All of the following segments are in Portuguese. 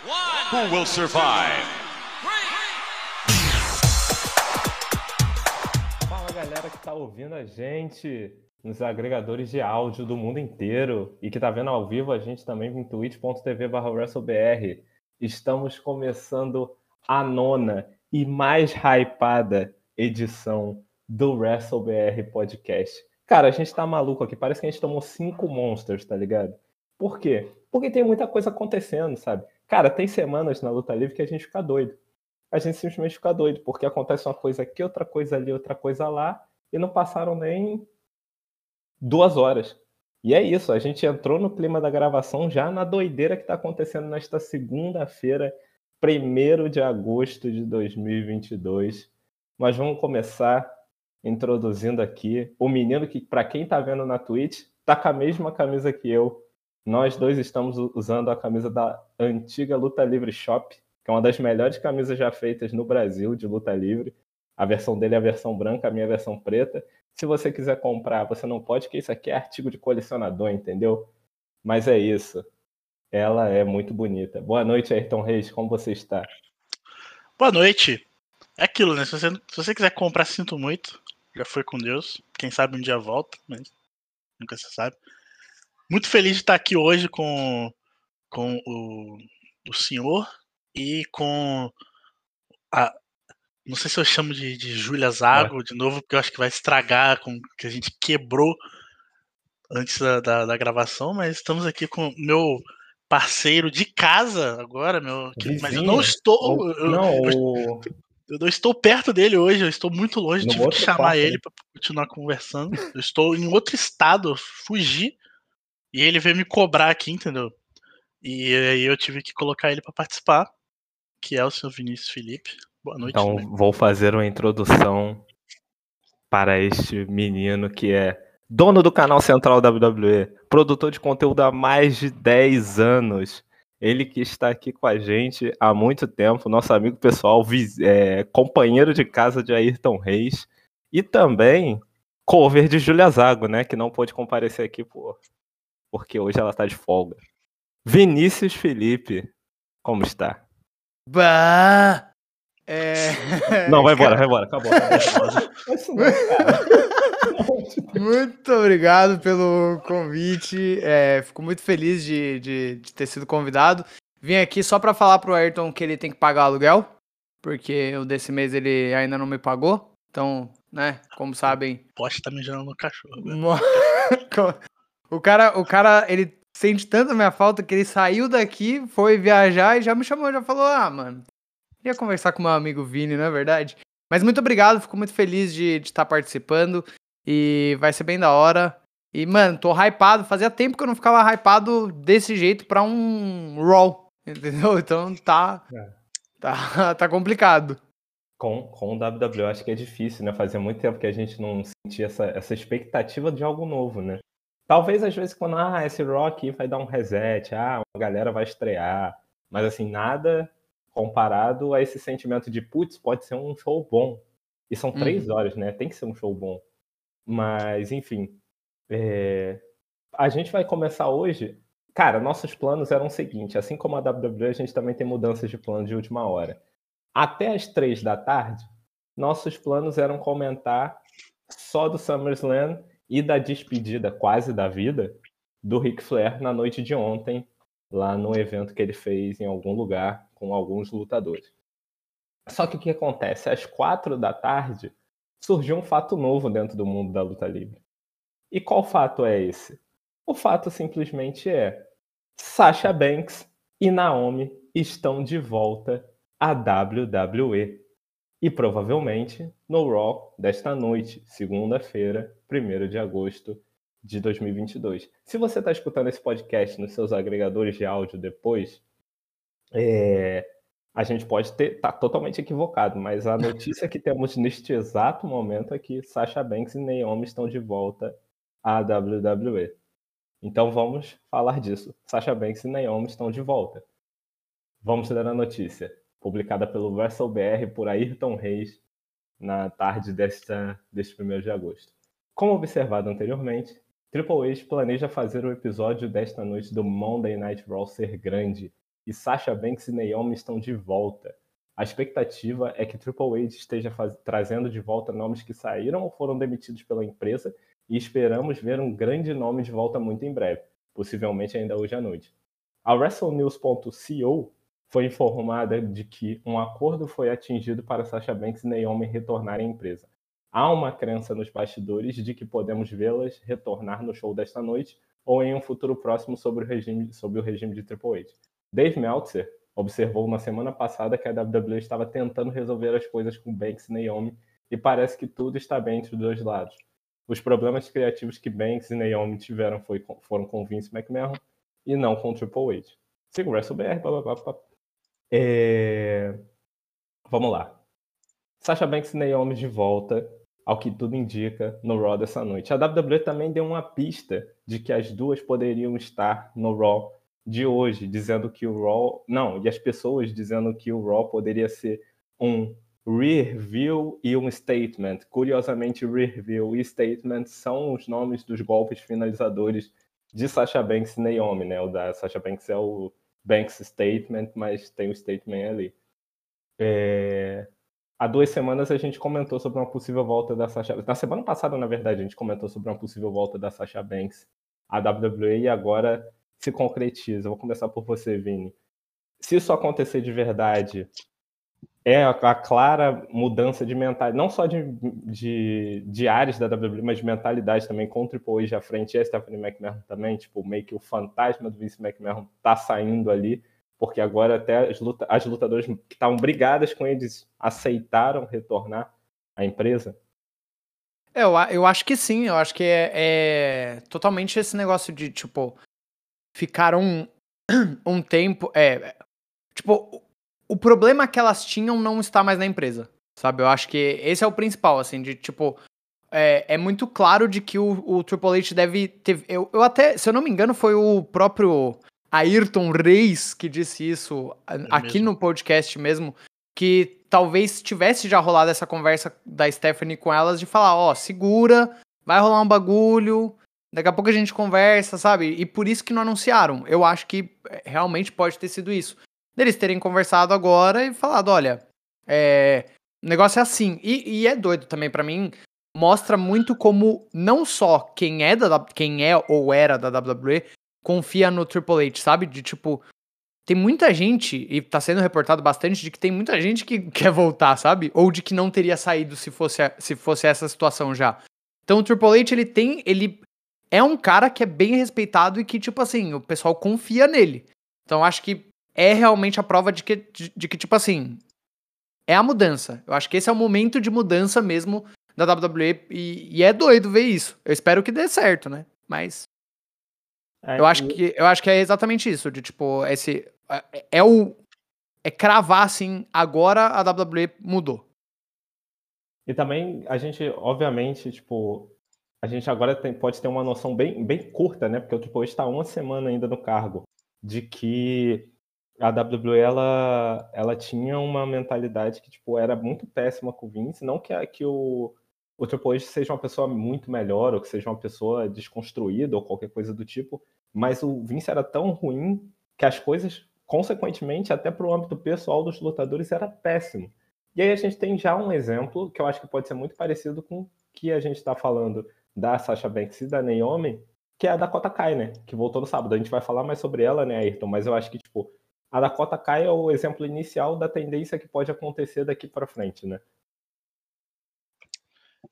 Who will survive? Fala galera que tá ouvindo a gente nos agregadores de áudio do mundo inteiro e que tá vendo ao vivo a gente também em twitch.tv WrestleBR. Estamos começando a nona e mais hypada edição do WrestleBR Podcast. Cara, a gente tá maluco aqui, parece que a gente tomou cinco monsters, tá ligado? Por quê? Porque tem muita coisa acontecendo, sabe? Cara, tem semanas na luta livre que a gente fica doido. A gente simplesmente fica doido, porque acontece uma coisa aqui, outra coisa ali, outra coisa lá, e não passaram nem duas horas. E é isso, a gente entrou no clima da gravação já na doideira que está acontecendo nesta segunda-feira, 1 de agosto de 2022. Mas vamos começar introduzindo aqui o menino que, para quem está vendo na Twitch, tá com a mesma camisa que eu. Nós dois estamos usando a camisa da antiga Luta Livre Shop, que é uma das melhores camisas já feitas no Brasil de luta livre. A versão dele é a versão branca, a minha é a versão preta. Se você quiser comprar, você não pode, porque isso aqui é artigo de colecionador, entendeu? Mas é isso. Ela é muito bonita. Boa noite, Ayrton Reis. Como você está? Boa noite. É aquilo, né? Se você, se você quiser comprar, sinto muito. Já foi com Deus. Quem sabe um dia volta, mas nunca se sabe. Muito feliz de estar aqui hoje com, com o, o senhor e com a, não sei se eu chamo de, de Júlia Zago é. de novo, porque eu acho que vai estragar com que a gente quebrou antes da, da, da gravação, mas estamos aqui com meu parceiro de casa agora, meu. Que, mas eu não estou. Eu, não, eu, eu, não estou perto dele hoje, eu estou muito longe, no tive que chamar quarto, ele né? para continuar conversando. Eu estou em outro estado, fugi, e ele veio me cobrar aqui, entendeu? E aí eu tive que colocar ele para participar, que é o seu Vinícius Felipe. Boa noite. Então, né? vou fazer uma introdução para este menino que é dono do canal Central WWE, produtor de conteúdo há mais de 10 anos. Ele que está aqui com a gente há muito tempo, nosso amigo pessoal, é, companheiro de casa de Ayrton Reis e também cover de Julia Zago, né? Que não pôde comparecer aqui por, porque hoje ela está de folga. Vinícius Felipe, como está? Bah! É... Não, vai embora, vai embora, acabou. muito obrigado pelo convite. É, fico muito feliz de, de, de, ter sido convidado. Vim aqui só para falar pro Ayrton que ele tem que pagar aluguel, porque o desse mês ele ainda não me pagou. Então, né, como sabem. Poxa, tá mijando no cachorro. o cara, o cara, ele sente tanto a minha falta que ele saiu daqui, foi viajar e já me chamou, já falou: Ah, mano, Queria conversar com meu amigo Vini, não é verdade? Mas muito obrigado, fico muito feliz de estar participando e vai ser bem da hora. E, mano, tô hypado. Fazia tempo que eu não ficava hypado desse jeito pra um Raw, entendeu? Então tá. É. Tá, tá complicado. Com, com o WWE, acho que é difícil, né? Fazia muito tempo que a gente não sentia essa, essa expectativa de algo novo, né? Talvez às vezes quando, ah, esse Rock vai dar um reset, ah, a galera vai estrear. Mas assim, nada comparado a esse sentimento de, putz, pode ser um show bom. E são três uhum. horas, né? Tem que ser um show bom. Mas, enfim. É... A gente vai começar hoje. Cara, nossos planos eram o seguinte: assim como a WWE, a gente também tem mudanças de plano de última hora. Até as três da tarde, nossos planos eram comentar só do SummerSlam e da despedida quase da vida do Ric Flair na noite de ontem, lá no evento que ele fez em algum lugar com alguns lutadores. Só que o que acontece? Às quatro da tarde surgiu um fato novo dentro do mundo da luta livre. E qual fato é esse? O fato simplesmente é Sasha Banks e Naomi estão de volta à WWE. E provavelmente no Raw desta noite, segunda-feira, 1 de agosto de 2022. Se você está escutando esse podcast nos seus agregadores de áudio depois, é, a gente pode estar tá totalmente equivocado, mas a notícia que temos neste exato momento é que Sasha Banks e Naomi estão de volta à WWE. Então vamos falar disso. Sasha Banks e Naomi estão de volta. Vamos ler a notícia, publicada pelo WrestleBR por Ayrton Reis na tarde desta, deste 1 de agosto. Como observado anteriormente, Triple H planeja fazer o episódio desta noite do Monday Night Raw ser grande e Sasha Banks e Naomi estão de volta. A expectativa é que Triple H esteja faz... trazendo de volta nomes que saíram ou foram demitidos pela empresa e esperamos ver um grande nome de volta muito em breve, possivelmente ainda hoje à noite. A WrestleNews.co foi informada de que um acordo foi atingido para Sasha Banks e Naomi retornarem à empresa. Há uma crença nos bastidores de que podemos vê-las retornar no show desta noite ou em um futuro próximo sobre o regime, sobre o regime de Triple H. Dave Meltzer observou na semana passada que a WWE estava tentando resolver as coisas com Banks e Naomi e parece que tudo está bem entre os dois lados. Os problemas criativos que Banks e Naomi tiveram foi, foram com Vince McMahon e não com Triple H. Siga o WrestleBR, blá, é... Vamos lá. Sasha Banks e Naomi de volta ao que tudo indica, no Raw dessa noite. A WWE também deu uma pista de que as duas poderiam estar no Raw de hoje, dizendo que o Raw. Não, e as pessoas dizendo que o Raw poderia ser um review e um statement. Curiosamente, review e statement são os nomes dos golpes finalizadores de Sasha Banks e Naomi, né? O da Sasha Banks é o Banks Statement, mas tem o statement ali. É há duas semanas a gente comentou sobre uma possível volta da Sasha Na semana passada, na verdade, a gente comentou sobre uma possível volta da Sasha Banks à WWE e agora se concretiza. Vou começar por você, Vini. Se isso acontecer de verdade, é a, clara mudança de mentalidade, não só de, de, de áreas da WWE, mas de mentalidade também, com o Triple H à frente e a Stephanie McMahon também, tipo, meio que o fantasma do Vince McMahon tá saindo ali porque agora até as, luta, as lutadoras que estavam brigadas com eles aceitaram retornar à empresa? É, eu, eu acho que sim, eu acho que é, é totalmente esse negócio de, tipo, ficaram um, um tempo. É, tipo, o problema que elas tinham não está mais na empresa, sabe? Eu acho que esse é o principal, assim, de, tipo, é, é, muito claro de que o, o Triple H deve ter. Eu, eu até, se eu não me engano, foi o próprio Ayrton Reis que disse isso é aqui mesmo? no podcast mesmo, que talvez tivesse já rolado essa conversa da Stephanie com elas de falar, ó, oh, segura, vai rolar um bagulho, daqui a pouco a gente conversa, sabe? E por isso que não anunciaram. Eu acho que é, realmente pode ter sido isso. Deles terem conversado agora e falado, olha, é, o negócio é assim. E, e é doido também para mim, mostra muito como não só quem é da quem é ou era da WWE confia no Triple H, sabe? De tipo, tem muita gente, e tá sendo reportado bastante, de que tem muita gente que quer voltar, sabe? Ou de que não teria saído se fosse, se fosse essa situação já. Então o Triple H, ele tem. Ele é um cara que é bem respeitado e que, tipo assim, o pessoal confia nele. Então acho que é realmente a prova de que, de, de que, tipo assim, é a mudança. Eu acho que esse é o momento de mudança mesmo da WWE e, e é doido ver isso. Eu espero que dê certo, né? Mas é, eu, acho que, eu acho que é exatamente isso, de tipo, esse. É, é o. É cravar assim, agora a WWE mudou. E também a gente, obviamente, tipo, a gente agora tem, pode ter uma noção bem, bem curta, né? Porque o Triple H está uma semana ainda no cargo, de que a WWE ela, ela tinha uma mentalidade que tipo era muito péssima com o Vince, não que, que o, o Triple H seja uma pessoa muito melhor, ou que seja uma pessoa desconstruída, ou qualquer coisa do tipo, mas o Vince era tão ruim que as coisas, consequentemente, até para o âmbito pessoal dos lutadores, era péssimo. E aí a gente tem já um exemplo que eu acho que pode ser muito parecido com o que a gente está falando da Sasha Banks e da Naomi, que é a Dakota Kai, né? Que voltou no sábado. A gente vai falar mais sobre ela, né, Ayrton? Mas eu acho que, tipo, a Dakota Kai é o exemplo inicial da tendência que pode acontecer daqui para frente, né?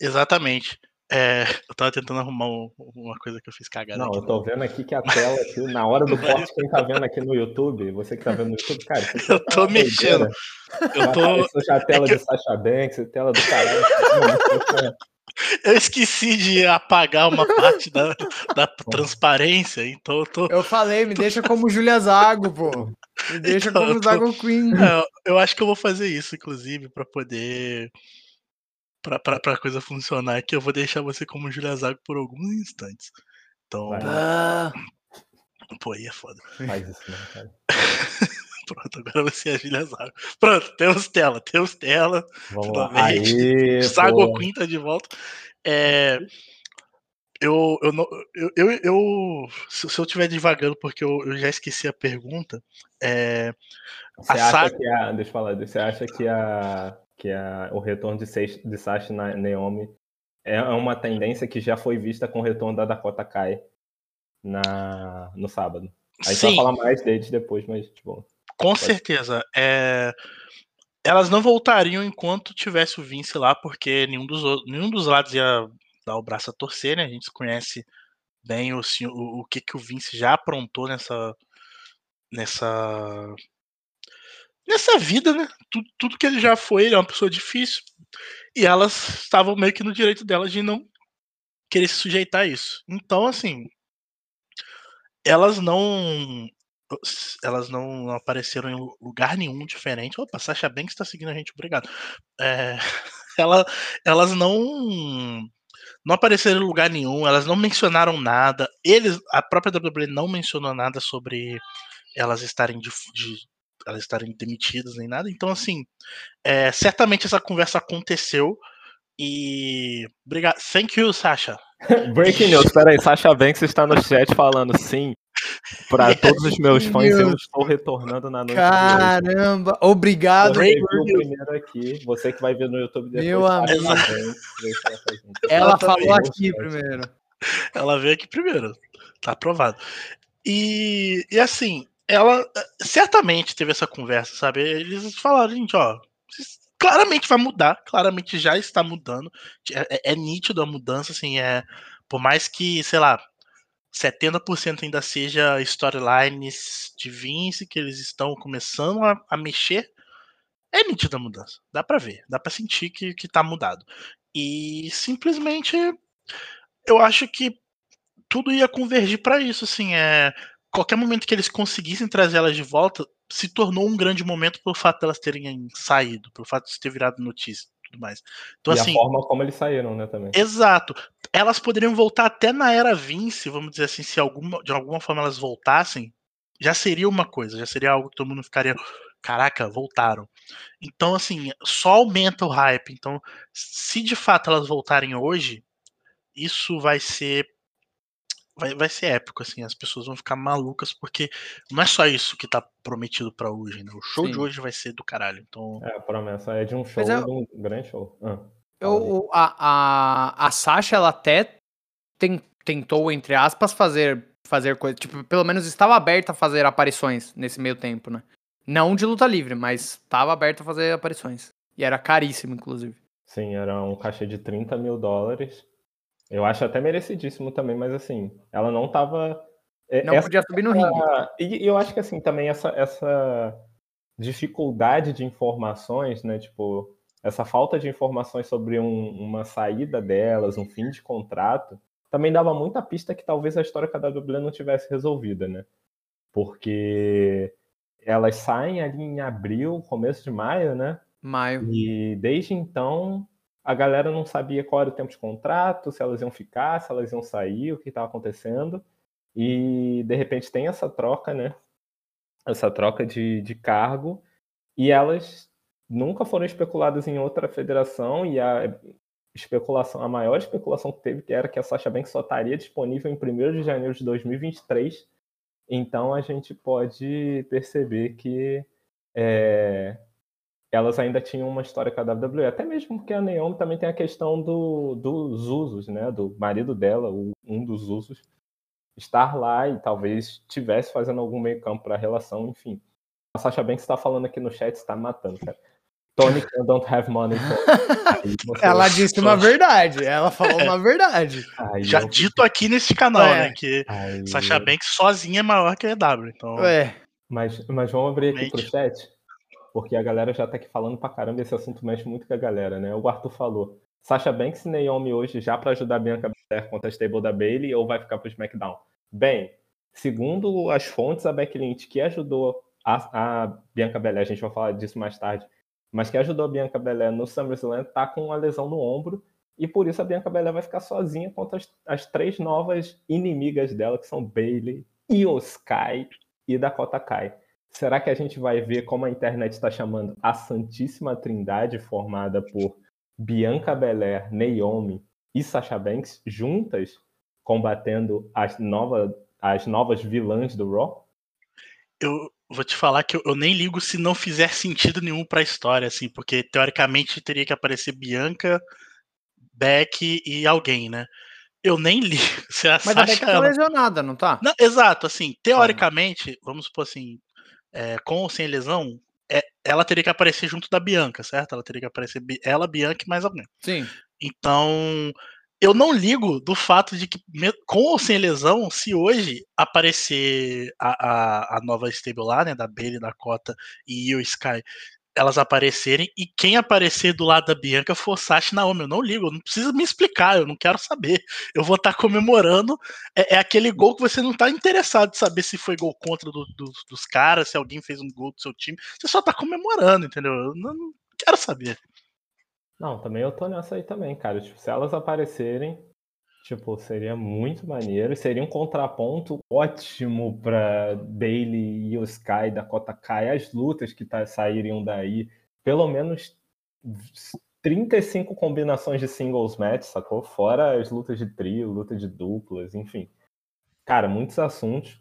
Exatamente. É, eu tava tentando arrumar uma coisa que eu fiz cagada. Não, aqui, eu tô vendo aqui que a tela, aqui, na hora do corte, quem tá vendo aqui no YouTube, você que tá vendo no YouTube, cara, eu tô mexendo. Eu tô. Já a tela é de Sasha Banks, tela do caralho. Eu esqueci de apagar uma parte da, da transparência, então eu tô. Eu falei, me deixa como Julia Zago, pô. Me deixa então, como tô... Zago Queen. É, eu acho que eu vou fazer isso, inclusive, para poder pra, pra, pra coisa funcionar aqui, eu vou deixar você como Julia Zago por alguns instantes. Então. Pô, aí é foda. Faz isso, não, cara. Pronto, agora você é a Julia Zago. Pronto, temos tela, temos tela. Vamos Sago Queen tá de volta. É, eu, eu, não, eu, eu, eu se eu estiver divagando porque eu, eu já esqueci a pergunta, é, Você A acha saga- que a. Deixa eu falar, você acha que a. Que a, o retorno de, Seish- de Sasha na Naomi é uma tendência que já foi vista com o retorno da Dakota Kai na, no sábado. A gente vai sim, falar mais deles depois, mas, tipo. Com certeza. É, elas não voltariam enquanto tivesse o Vince lá, porque nenhum dos, nenhum dos lados ia dar o braço a torcer, né? A gente conhece bem o, o, o que, que o Vince já aprontou nessa. nessa. nessa vida, né? Tudo, tudo que ele já foi, ele é uma pessoa difícil. E elas estavam meio que no direito delas de não querer se sujeitar a isso. Então, assim, elas não elas não apareceram em lu- lugar nenhum diferente. Opa, Sasha Banks está seguindo a gente, obrigado. É, ela, elas não não apareceram em lugar nenhum, elas não mencionaram nada. Eles, a própria WWE não mencionou nada sobre elas estarem de, de- elas estarem demitidas nem nada. Então, assim, é, certamente essa conversa aconteceu. E obrigado. Thank you, Sasha. Breaking news, peraí, Sasha Banks está no chat falando sim. Para todos os meus fãs, eu estou retornando na noite. Caramba, obrigado. Viu news. primeiro aqui, você que vai ver no YouTube depois. Meu amigo. Ela falou aqui primeiro. Ela veio aqui primeiro. Tá aprovado. E, e assim, ela certamente teve essa conversa, sabe? Eles falaram, gente, ó, claramente vai mudar, claramente já está mudando. É, é- é nítido a mudança, assim, é. Por mais que, sei lá, 70% ainda seja storylines de Vince, que eles estão começando a, a mexer, é nítida a mudança. Dá pra ver, dá pra sentir que, que tá mudado. E simplesmente eu acho que tudo ia convergir pra isso, assim, é qualquer momento que eles conseguissem trazer elas de volta, se tornou um grande momento pelo fato delas terem saído, pelo fato de isso ter virado notícia tudo mais. Então, e assim, a forma como eles saíram, né, também. exato. Elas poderiam voltar até na era Vince, vamos dizer assim, se alguma, de alguma forma elas voltassem, já seria uma coisa, já seria algo que todo mundo ficaria, caraca, voltaram. Então, assim, só aumenta o hype. Então, se de fato elas voltarem hoje, isso vai ser vai, vai ser épico, assim, as pessoas vão ficar malucas, porque não é só isso que tá prometido pra hoje, né? O show de Sim. hoje vai ser do caralho. Então, É, a promessa é de um show, eu- de um grande show. Ah, Eu, a, a, a Sasha, ela até ten- tentou, entre aspas, fazer, fazer coisa. Tipo, pelo menos estava aberta a fazer aparições nesse meio tempo, né? Não de luta livre, mas estava aberta a fazer aparições. E era caríssimo, inclusive. Sim, era um cachê de 30 mil dólares. Eu acho até merecidíssimo também, mas assim, ela não tava. é- Não essa- podia subir no ringue. E e eu acho que assim, também essa, essa dificuldade de informações, né? Tipo, essa falta de informações sobre um- uma saída delas, um fim de contrato, também dava muita pista que talvez a história com a WWE não tivesse resolvida, né? Porque elas saem ali em abril, começo de maio, né? Maio. E desde então a galera não sabia qual era o tempo de contrato, se elas iam ficar, se elas iam sair, o que estava acontecendo. E de repente tem essa troca, né? Essa troca de, de cargo. E elas nunca foram especuladas em outra federação. E a especulação, a maior especulação que teve que era que a Sasha Banks só estaria disponível em 1 de janeiro de 2023. Então a gente pode perceber que é, elas ainda tinham uma história com a WWE, até mesmo porque a Naomi também tem a questão do, dos usos, né? Do marido dela, o- um dos usos, estar lá e talvez tivesse fazendo algum meio campo para a relação, enfim. A Sasha Banks está falando aqui no chat, está matando, cara. Tony Khan don't have money. Ela disse uma verdade. Ela falou uma verdade. aí já eu- dito aqui nesse canal, É. né? Que aí Sasha Banks sozinha é maior que a EW. Então, Ué, Mas, mas vamos abrir aqui pro Realmente. chat, porque a galera já tá aqui falando pra caramba, esse assunto mexe muito com a galera, né? O Arthur falou, Sasha Banks e Naomi hoje já pra ajudar a Bianca Belair contra a stable da Bailey ou vai ficar pro SmackDown? Bem, segundo as fontes, a Becky Lynch, que ajudou a, a Bianca Belair, a gente vai falar disso mais tarde, mas que ajudou a Bianca Belair no SummerSlam, tá com uma lesão no ombro, e por isso a Bianca Belair vai ficar sozinha contra as, as três novas inimigas dela, que são Bailey, Io Sky e Dakota Kai. Será que a gente vai ver como a internet está chamando a Santíssima Trindade, formada por Bianca Belair, Naomi e Sasha Banks juntas? combatendo as, nova, as novas vilãs do Raw? Eu vou te falar que eu, eu nem ligo se não fizer sentido nenhum pra história, assim, porque teoricamente teria que aparecer Bianca, Beck e alguém, né? Eu nem ligo. Se a Mas a Sasha, Beck tá ela- lesionada, não tá? Não, exato, assim, teoricamente, vamos supor assim, é, com ou sem lesão, é, ela teria que aparecer junto da Bianca, certo? Ela teria que aparecer ela, Bianca e mais alguém. Sim. Então, eu não ligo do fato de que, com ou sem lesão, se hoje aparecer a, a, a nova stable lá, né, da Bailey, da Cota e o Sky, elas aparecerem e quem aparecer do lado da Bianca for Sasha Naomi, eu não ligo, não precisa me explicar, eu não quero saber. Eu vou estar comemorando. É, é aquele gol que você não tá interessado de saber se foi gol contra do- do- dos caras, se alguém fez um gol do seu time. Você só tá comemorando, entendeu? Eu não, não quero saber. Não, também eu tô nessa aí também, cara. Tipo, se elas aparecerem, tipo, seria muito maneiro. Seria um contraponto ótimo pra Bailey e o Sky da Kota Kai. As lutas que tá, sairiam daí. Pelo menos 35 combinações de singles match, sacou? Fora as lutas de trio, luta de duplas, enfim. Cara, muitos assuntos.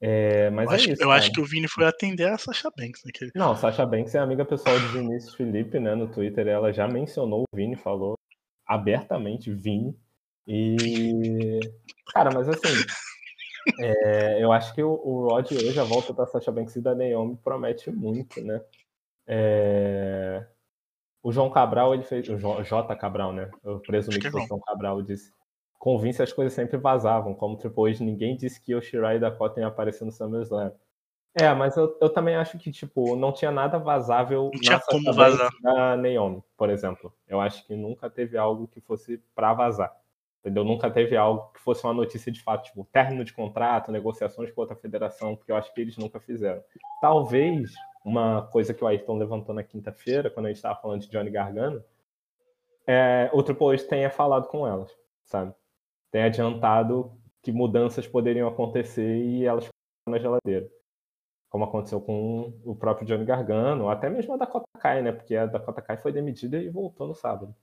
É, mas eu é acho, isso, eu acho que o Vini foi atender a Sasha Banks naquele. Não, Sasha Banks é amiga pessoal de Vinícius Felipe, né? No Twitter, ela já mencionou o Vini, falou abertamente Vini. E. Cara, mas assim. é, eu acho que o, o Rod hoje, a volta da Sasha Banks e da Naomi promete muito, né? É, O João Cabral, ele fez. O J. Cabral, né? Eu presumi que que o João. Cabral, disse. Com Vince as coisas sempre vazavam, como tipo, hoje ninguém disse que o Shirai e Dakota iam aparecer no SummerSlam. É, mas eu, eu também acho que, tipo, não tinha nada vazável Não tinha Sasha como Banks vazar. da Naomi, por exemplo. Eu acho que nunca teve algo que fosse pra vazar. Entendeu? Nunca teve algo que fosse uma notícia de fato, tipo, término de contrato, negociações com outra federação, porque eu acho que eles nunca fizeram. Talvez uma coisa que o Ayrton levantou na quinta-feira, quando a gente estava falando de Johnny Gargano, é, o Triple H tenha falado com elas, sabe? Tenha adiantado que mudanças poderiam acontecer e elas ficaram na geladeira. Como aconteceu com o próprio Johnny Gargano, até mesmo a Dakota Kai, né? Porque a Dakota Kai foi demitida e voltou no sábado.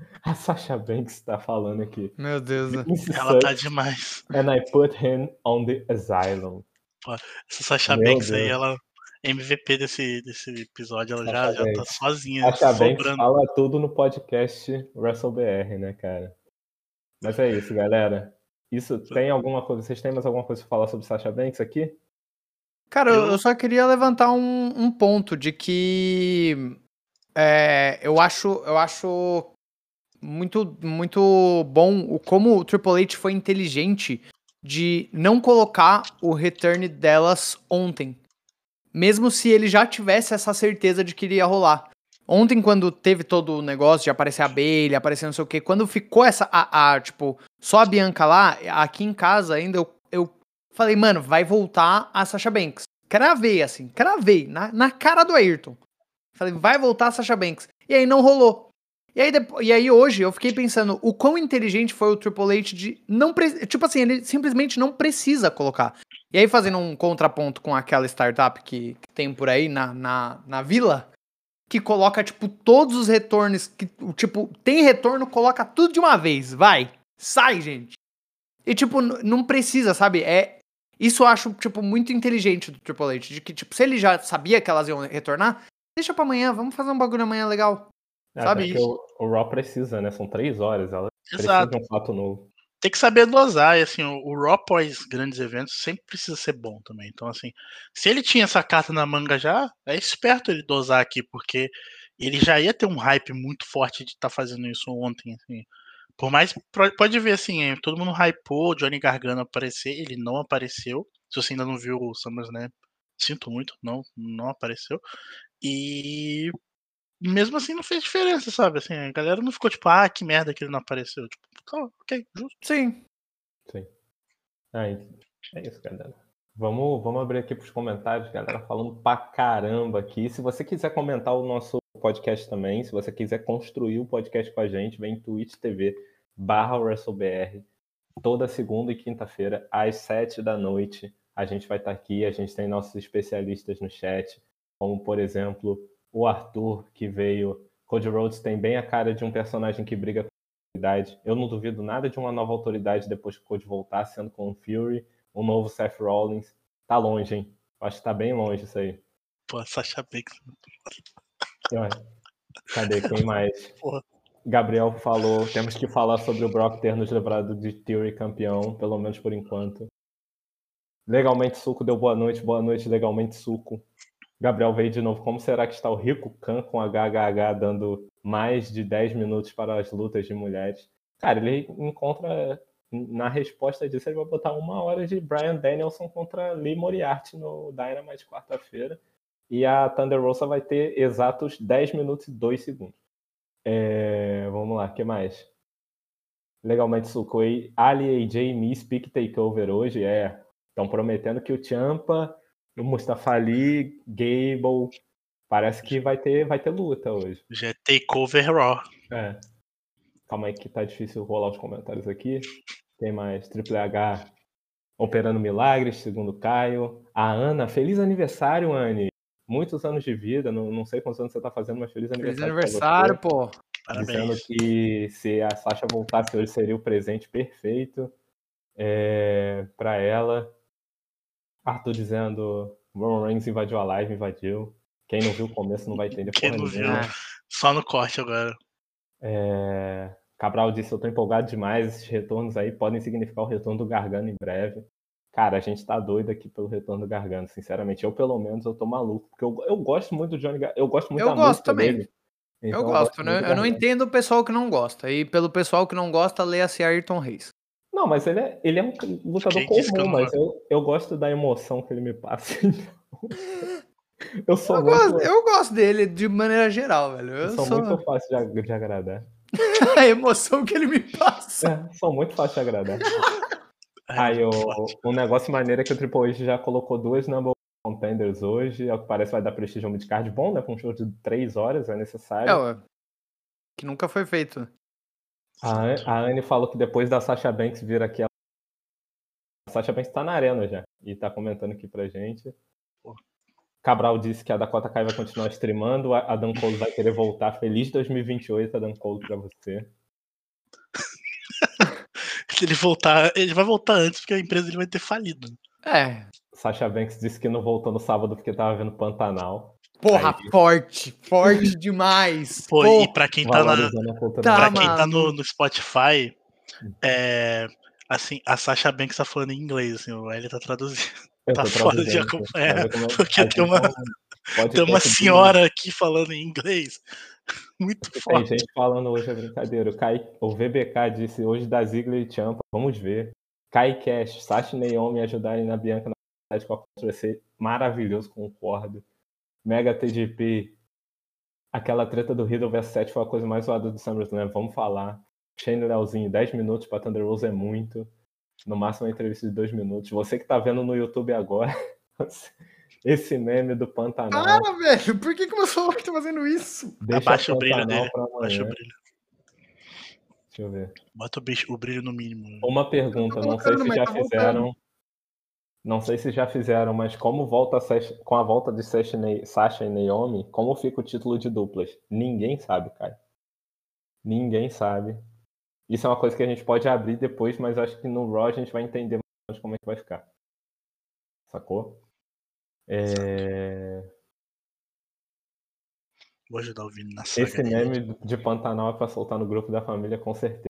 a Sasha Banks está falando aqui. Meu Deus. né? This Ela tá demais. And I put him on the asylum. Essa Sasha Meu Banks aí, Deus. ela. MVP desse, desse episódio, ela já, já tá Banks. sozinha, Sasha Banks sobrando. fala tudo no podcast WrestleBR, né, cara? Mas é isso, galera. Isso tem alguma coisa? Vocês têm mais alguma coisa pra falar sobre Sasha Banks aqui? Cara, eu, Eu- eu só queria levantar um, um ponto de que é, eu acho, eu acho muito, muito bom o como o Triple H foi inteligente de não colocar o return delas ontem, mesmo se ele já tivesse essa certeza de que iria rolar. Ontem, quando teve todo o negócio de aparecer a Bailey, aparecer não sei o que, quando ficou essa, a, a, tipo, só a Bianca lá, aqui em casa ainda, eu, eu falei, mano, vai voltar a Sasha Banks. Cravei, assim, cravei, na, na cara do Ayrton. Falei, vai voltar a Sasha Banks. E aí não rolou. E aí, depo- e aí hoje eu fiquei pensando o quão inteligente foi o Triple H de não... Tipo assim, ele simplesmente não precisa colocar. E aí fazendo um contraponto com aquela startup que, que tem por aí na, na, na vila, que coloca, tipo, todos os retornos, que, tipo, tem retorno, coloca tudo de uma vez, vai, sai, gente. E, tipo, não precisa, sabe? É, isso eu acho, tipo, muito inteligente do Triple H, de que, tipo, se ele já sabia que elas iam retornar, deixa pra amanhã, vamos fazer um bagulho amanhã legal. É, Sabe isso? O, o Raw precisa, né? São três horas. Ela Exato. precisa de um fato novo. tem que saber dosar, e assim, o, o Raw após grandes eventos sempre precisa ser bom também. Então, assim, se ele tinha essa carta na manga já, é esperto ele dosar aqui, porque ele já ia ter um hype muito forte de estar fazendo isso ontem, assim. Por mais, pode ver assim, é, todo mundo hypou o Johnny Gargano aparecer, ele não apareceu. Se você ainda não viu o SummerSlam, sinto muito, não, não apareceu. E mesmo assim não fez diferença, sabe? Assim, a galera não ficou tipo, ah, que merda que ele não apareceu. Tipo, tá, ok, justo. Sim. Sim. Ah, é isso, galera. Vamos, vamos abrir aqui para os comentários, galera, falando pra caramba aqui. Se você quiser comentar o nosso podcast também, se você quiser construir o podcast com a gente, vem em Twitch TV barra WrestleBR. Toda segunda e quinta-feira, às sete da noite, a gente vai estar aqui. A gente tem nossos especialistas no chat, como, por exemplo, o Arthur, que veio. Cody Rhodes tem bem a cara de um personagem que briga com autoridade. Eu não duvido nada de uma nova autoridade depois que o Code voltar, sendo com o Fury, um novo Seth Rollins. Tá longe, hein? Acho que tá bem longe isso aí. Pô, Sasha Banks. Cadê quem mais? Porra. Gabriel falou, temos que falar sobre o Brock ter nos livrado de Theory campeão, pelo menos por enquanto. Legalmente Suco deu boa noite, boa noite, Legalmente Suco. Gabriel veio de novo. Como será que está o Rico Khan com HHH dando mais de 10 minutos para as lutas de mulheres? Cara, ele encontra. Na resposta disso, ele vai botar uma hora de Brian Danielson contra Lee Moriarty no Dynamite quarta-feira. E a Thunder Rosa vai ter exatos 10 minutos e 2 segundos. É, vamos lá, o que mais? Legalmente Sucoi, Ali, AJ, Me, Speak Takeover hoje. É, estão prometendo que o Champa, Mustafa Ali, Gable, parece que vai ter, vai ter luta hoje. Já é Takeover Raw. É. Calma aí que tá difícil rolar os comentários aqui. Tem mais Triple H operando milagres, segundo Caio. A Ana, feliz aniversário, Anne. Muitos anos de vida, não, não sei quantos anos você tá fazendo, mas feliz Feliz aniversário. pra aniversário, pô. Dizendo Parabéns. que se a Sasha voltasse hoje seria o presente perfeito é, para ela. Arthur dizendo Roman Reigns invadiu a live, invadiu. Quem não viu o começo não vai entender Quem não viu? Só no corte agora. É, Cabral disse: Eu tô empolgado demais. Esses retornos aí podem significar o retorno do Gargano em breve. Cara, a gente tá doido aqui pelo retorno do Gargano, sinceramente. Eu, pelo menos, eu tô maluco. Porque eu, eu gosto muito do Johnny Gar... Eu gosto muito Eu da gosto música também. dele. Então eu gosto, muito né? do Eu não Gargano. entendo o pessoal que não gosta. E pelo pessoal que não gosta, leia-se Ayrton Reis. Não, mas ele é, ele é um lutador comum, mas eu, eu gosto da emoção que ele me passa. então. eu sou Eu muito, gosto, eu gosto dele de maneira geral, velho. eu Eu sou sou muito fácil de, de agradar. a emoção que ele me passa. É, sou muito fácil de agradar. Aí, o, um negócio maneiro é que o Triple H já colocou duas number one contenders hoje. Ao que parece vai dar prestígio ao midcard bom, né? Com um show de três horas, é necessário. É, ué. que nunca foi feito. A, An- a Anne falou que depois da Sasha Banks vir aqui, ela- a Sasha Banks tá na arena já. E tá comentando aqui pra gente. Cabral disse que a Dakota Kai vai continuar streamando. A Dan Cole vai querer voltar. Feliz 2028, a Dan Cole pra você. Se ele voltar, ele vai voltar antes, porque a empresa dele vai ter falido. É. Sasha Banks disse que não voltou no sábado porque tava vendo Pantanal. Porra, Aí. forte. Forte demais. Pô, Pô, e pra quem tá na, Tá, pra quem tá no, no Spotify, é, assim, a Sasha Banks tá falando em inglês, assim, o L tá traduzindo. Eu tá foda de traduzindo, acompanhar, é- porque tem uma- Tem uma senhora aqui falando em inglês. Muito Tem forte. gente falando hoje é brincadeira. O, Kai, o VBK disse hoje da Ziggler e Champa. Vamos ver. Kai Cash, Sasha e Naomi ajudarem na Bianca na cidade com a contra vai ser maravilhoso, concordo. Mega TGP. Aquela treta do Riddle vs 7 foi a coisa mais zoada do SummerSlam. Vamos falar. Shane Leozinho, 10 minutos pra Thunder Rose é muito. No máximo uma entrevista de 2 minutos. Você que tá vendo no YouTube agora, esse meme do Pantanal. Para, velho. Por que, que o meu celular tá fazendo isso? deixa Abaixa o brilho Pantanal dele. pra Baixa o brilho. Deixa eu ver. Bota o, bicho- o brilho no mínimo. Uma pergunta, Tá não sei se já tá voltando. Não sei se já fizeram, mas como volta a com a volta de Sasha e Naomi, como fica o título de duplas? Ninguém sabe, cara. Ninguém sabe. Isso é uma coisa que a gente pode abrir depois, mas acho que no Raw a gente vai entender mais como é que vai ficar. Sacou? É, Vou ajudar o Vini na saga. Esse meme de Pantanal é pra soltar no grupo da família, com certeza.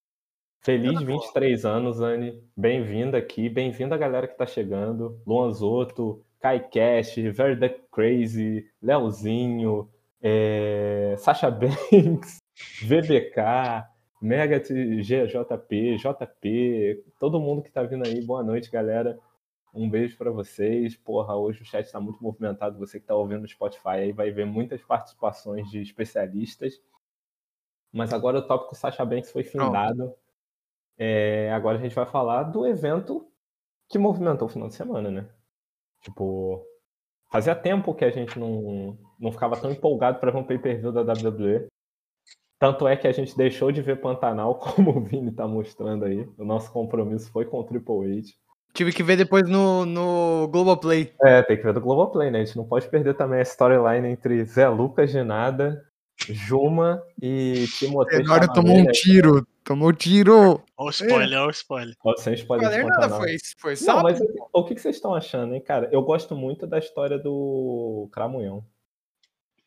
Feliz 23 anos, Anne. Bem-vinda aqui. Bem-vinda a galera que tá chegando. Luan Zoto, Kai Cash, The Crazy, Leozinho, é... Sasha Banks, VBK, Mega GJP, JP, todo mundo que tá vindo aí. Boa noite, galera. Um beijo pra vocês. Porra, hoje o chat tá muito movimentado. Você que tá ouvindo no Spotify aí vai ver muitas participações de especialistas. Mas agora o tópico Sasha Banks foi findado. É, agora a gente vai falar do evento que movimentou o final de semana, né? Tipo, fazia tempo que a gente não, não ficava tão empolgado para ver um pay-per-view da WWE. Tanto é que a gente deixou de ver Pantanal, como o Vini tá mostrando aí. O nosso compromisso foi com o Triple H. Tive que ver depois no, no Globoplay. É, tem que ver do Globoplay, né? A gente não pode perder também a storyline entre Zé Lucas de nada Juma e Agora Chalamet, tomou um né? tiro. Tomou tiro. Olha o spoiler, olha o spoiler. Ó, Sem spoiler de Spoiler nada, foi, foi Não, mas o, o que que vocês estão achando, hein, cara? Eu gosto muito da história do Cramunhão.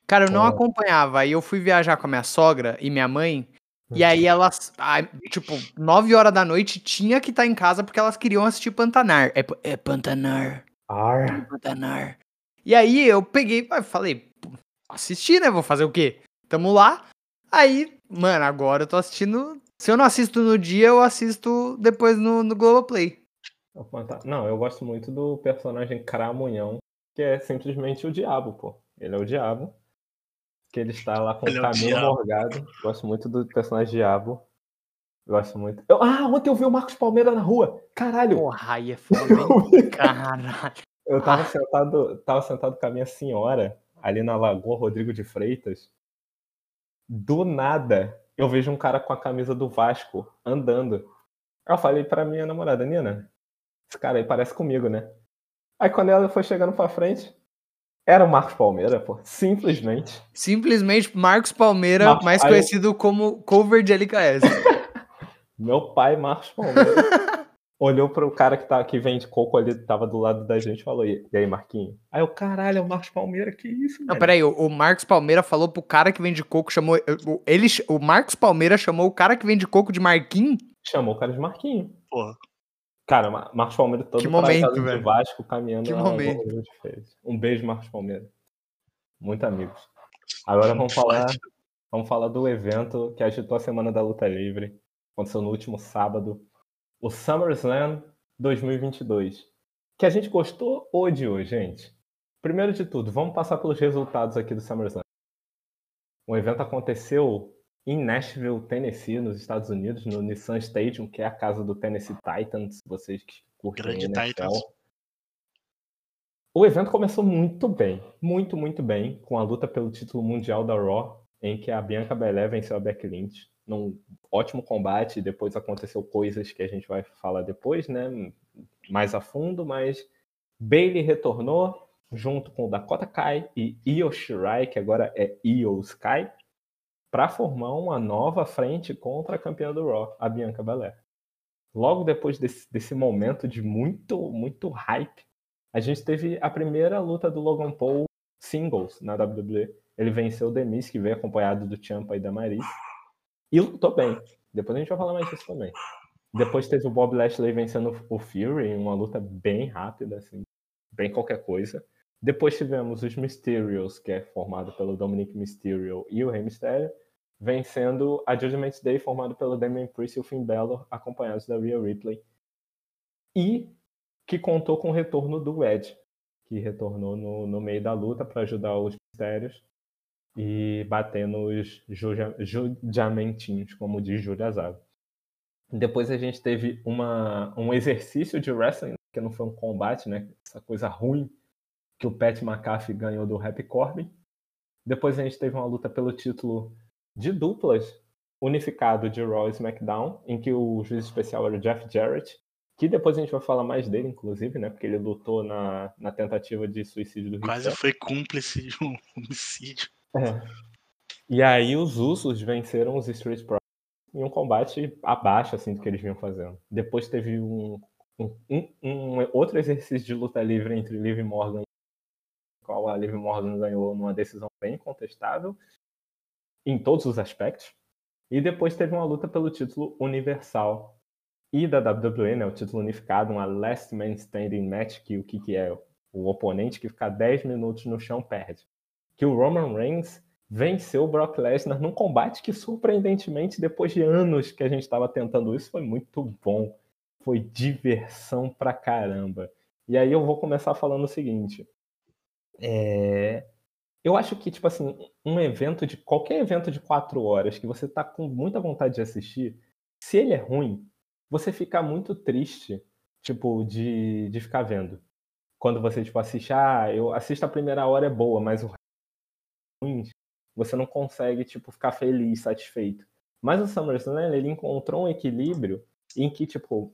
Cara, eu não Ó. acompanhava. Aí eu fui viajar com a minha sogra e minha mãe. Hum. E aí elas, tipo, 9 horas da noite tinha que estar em casa porque elas queriam assistir Pantanar. É, é Pantanar, Ar. Pantanar. E aí eu peguei, falei, "Pô, assisti, né? Vou fazer o quê? Tamo lá. Aí, mano, agora eu tô assistindo. Se eu não assisto no dia, eu assisto depois no, no Globoplay. Não, eu gosto muito do personagem Cramunhão, que é simplesmente o diabo, pô. Ele é o diabo. Que ele está lá com Ele o é o caminho diabo. morgado. Gosto muito do personagem diabo. Gosto muito. Eu- ah, ontem eu vi o Marcos Palmeira na rua. Caralho! Porra, aí é foda? Caralho. Eu tava sentado, tava sentado com a minha senhora ali na Lagoa Rodrigo de Freitas. Do nada, eu vejo um cara com a camisa do Vasco andando. Eu falei pra minha namorada, Nina, esse cara aí parece comigo, né? Aí quando ela foi chegando pra frente, era o Marcos Palmeira, pô. Simplesmente. Simplesmente Marcos Palmeira, Marcos- mais conhecido como cover de LKS. Meu pai, Marcos Palmeira, olhou pro cara que, tá, que vende coco ali, tava do lado da gente e falou, e aí, Marquinhos? Aí eu, caralho, é o Marcos Palmeira, que isso, Não, peraí, o, o Marcos Palmeira falou pro cara que vende coco, chamou. o- Ele, o Marcos Palmeira chamou o cara que vende coco de Marquinhos? Chamou o cara de Marquinhos. Porra. Cara, Ma- Marcos Palmeira todo Que momento, velho. Vasco caminhando Que momento. Um beijo, Marcos Palmeira. Muito amigos. Agora vamos falar, vamos falar do evento que agitou a Semana da Luta Livre. Aconteceu no último sábado. O SummerSlam 2022. Que a gente gostou ou odiou, gente? Primeiro de tudo, vamos passar pelos resultados aqui do SummerSlam. O evento aconteceu em Nashville, Tennessee, nos Estados Unidos, no Nissan Stadium, que é a casa do Tennessee Titans, vocês que curtem Grande NFL. Titans. O evento começou muito bem, muito, muito bem, com a luta pelo título mundial da Raw, em que a Bianca Belair venceu a Becky Lynch, num ótimo combate, depois aconteceu coisas que a gente vai falar depois, né, mais a fundo, mas Bailey retornou, junto com Dakota Kai e Io Shirai, que agora é Io Sky, para formar uma nova frente contra a campeã do Raw, a Bianca Belair. Logo depois desse, desse momento de muito, muito hype, a gente teve a primeira luta do Logan Paul singles na WWE. Ele venceu o Demis, que veio acompanhado do Ciampa e da Maris. E lutou bem. Depois a gente vai falar mais disso também. Depois teve o Bob Lashley vencendo o Fury em uma luta bem rápida, assim, bem qualquer coisa. Depois tivemos os Mysterios, que é formado pelo Dominic Mysterio e o Rey Mysterio, vencendo a Judgment Day, formado pelo Damian Priest e o Finn Balor, acompanhados da Rhea Ripley. E que contou com o retorno do Edge, que retornou no, no meio da luta para ajudar os Mistérios e bater nos juja- judamentinhos, como diz Júlia Zago. Depois a gente teve uma, um exercício de wrestling, que não foi um combate, né? Essa coisa ruim que o Pat McAfee ganhou do Happy Corbin. Depois a gente teve uma luta pelo título de duplas unificado de Raw e SmackDown, em que o juiz especial era o Jeff Jarrett, que depois a gente vai falar mais dele, inclusive, né? Porque ele lutou na, na tentativa de suicídio do Quase foi cúmplice de um homicídio. É. E aí os Usos venceram os Street Profits em um combate abaixo assim do que eles vinham fazendo. Depois teve um, um, um- um outro exercício de luta livre entre Liv Morgan, qual a Liv Morgan ganhou numa decisão bem contestável em todos os aspectos. E depois teve uma luta pelo título universal e da WWE, né, o título unificado, uma Last Man Standing Match, que o que, que é? O oponente que ficar 10 minutos no chão perde que o Roman Reigns venceu o Brock Lesnar num combate que, surpreendentemente, depois de anos que a gente estava tentando isso, foi muito bom. Foi diversão pra caramba. E aí eu vou começar falando o seguinte. É, Eu acho que, tipo assim, um evento de. qualquer evento de quatro horas que você tá com muita vontade de assistir, se ele é ruim, você fica muito triste, tipo, de, de ficar vendo. Quando você, tipo, assiste, ah, eu assisto a primeira hora é boa, mas o ruins, você não consegue tipo ficar feliz, satisfeito. Mas o SummerSlam ele encontrou um equilíbrio em que tipo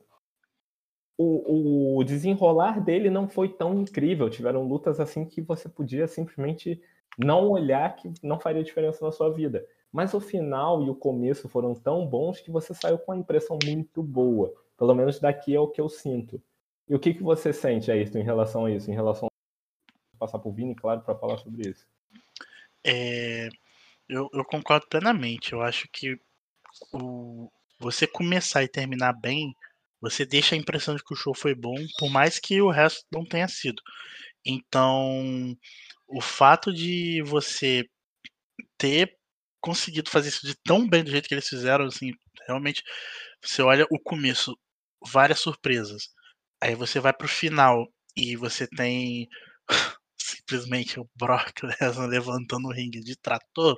o, o desenrolar dele não foi tão incrível. Tiveram lutas assim que você podia simplesmente não olhar que não faria diferença na sua vida. Mas o final e o começo foram tão bons que você saiu com uma impressão muito boa. Pelo menos daqui é o que eu sinto. E o que, que você sente, Ayrton, em relação a isso? Em relação a passar por Vini, claro, para falar sobre isso. É, eu, eu, concordo plenamente. Eu acho que o, você começar e terminar bem, você deixa a impressão de que o show foi bom, por mais que o resto não tenha sido. Então, o fato de você ter conseguido fazer isso de tão bem do jeito que eles fizeram, assim, realmente, você olha o começo, várias surpresas. Aí você vai pro final e você tem simplesmente o Brock Lesnar levantando o ringue de trator.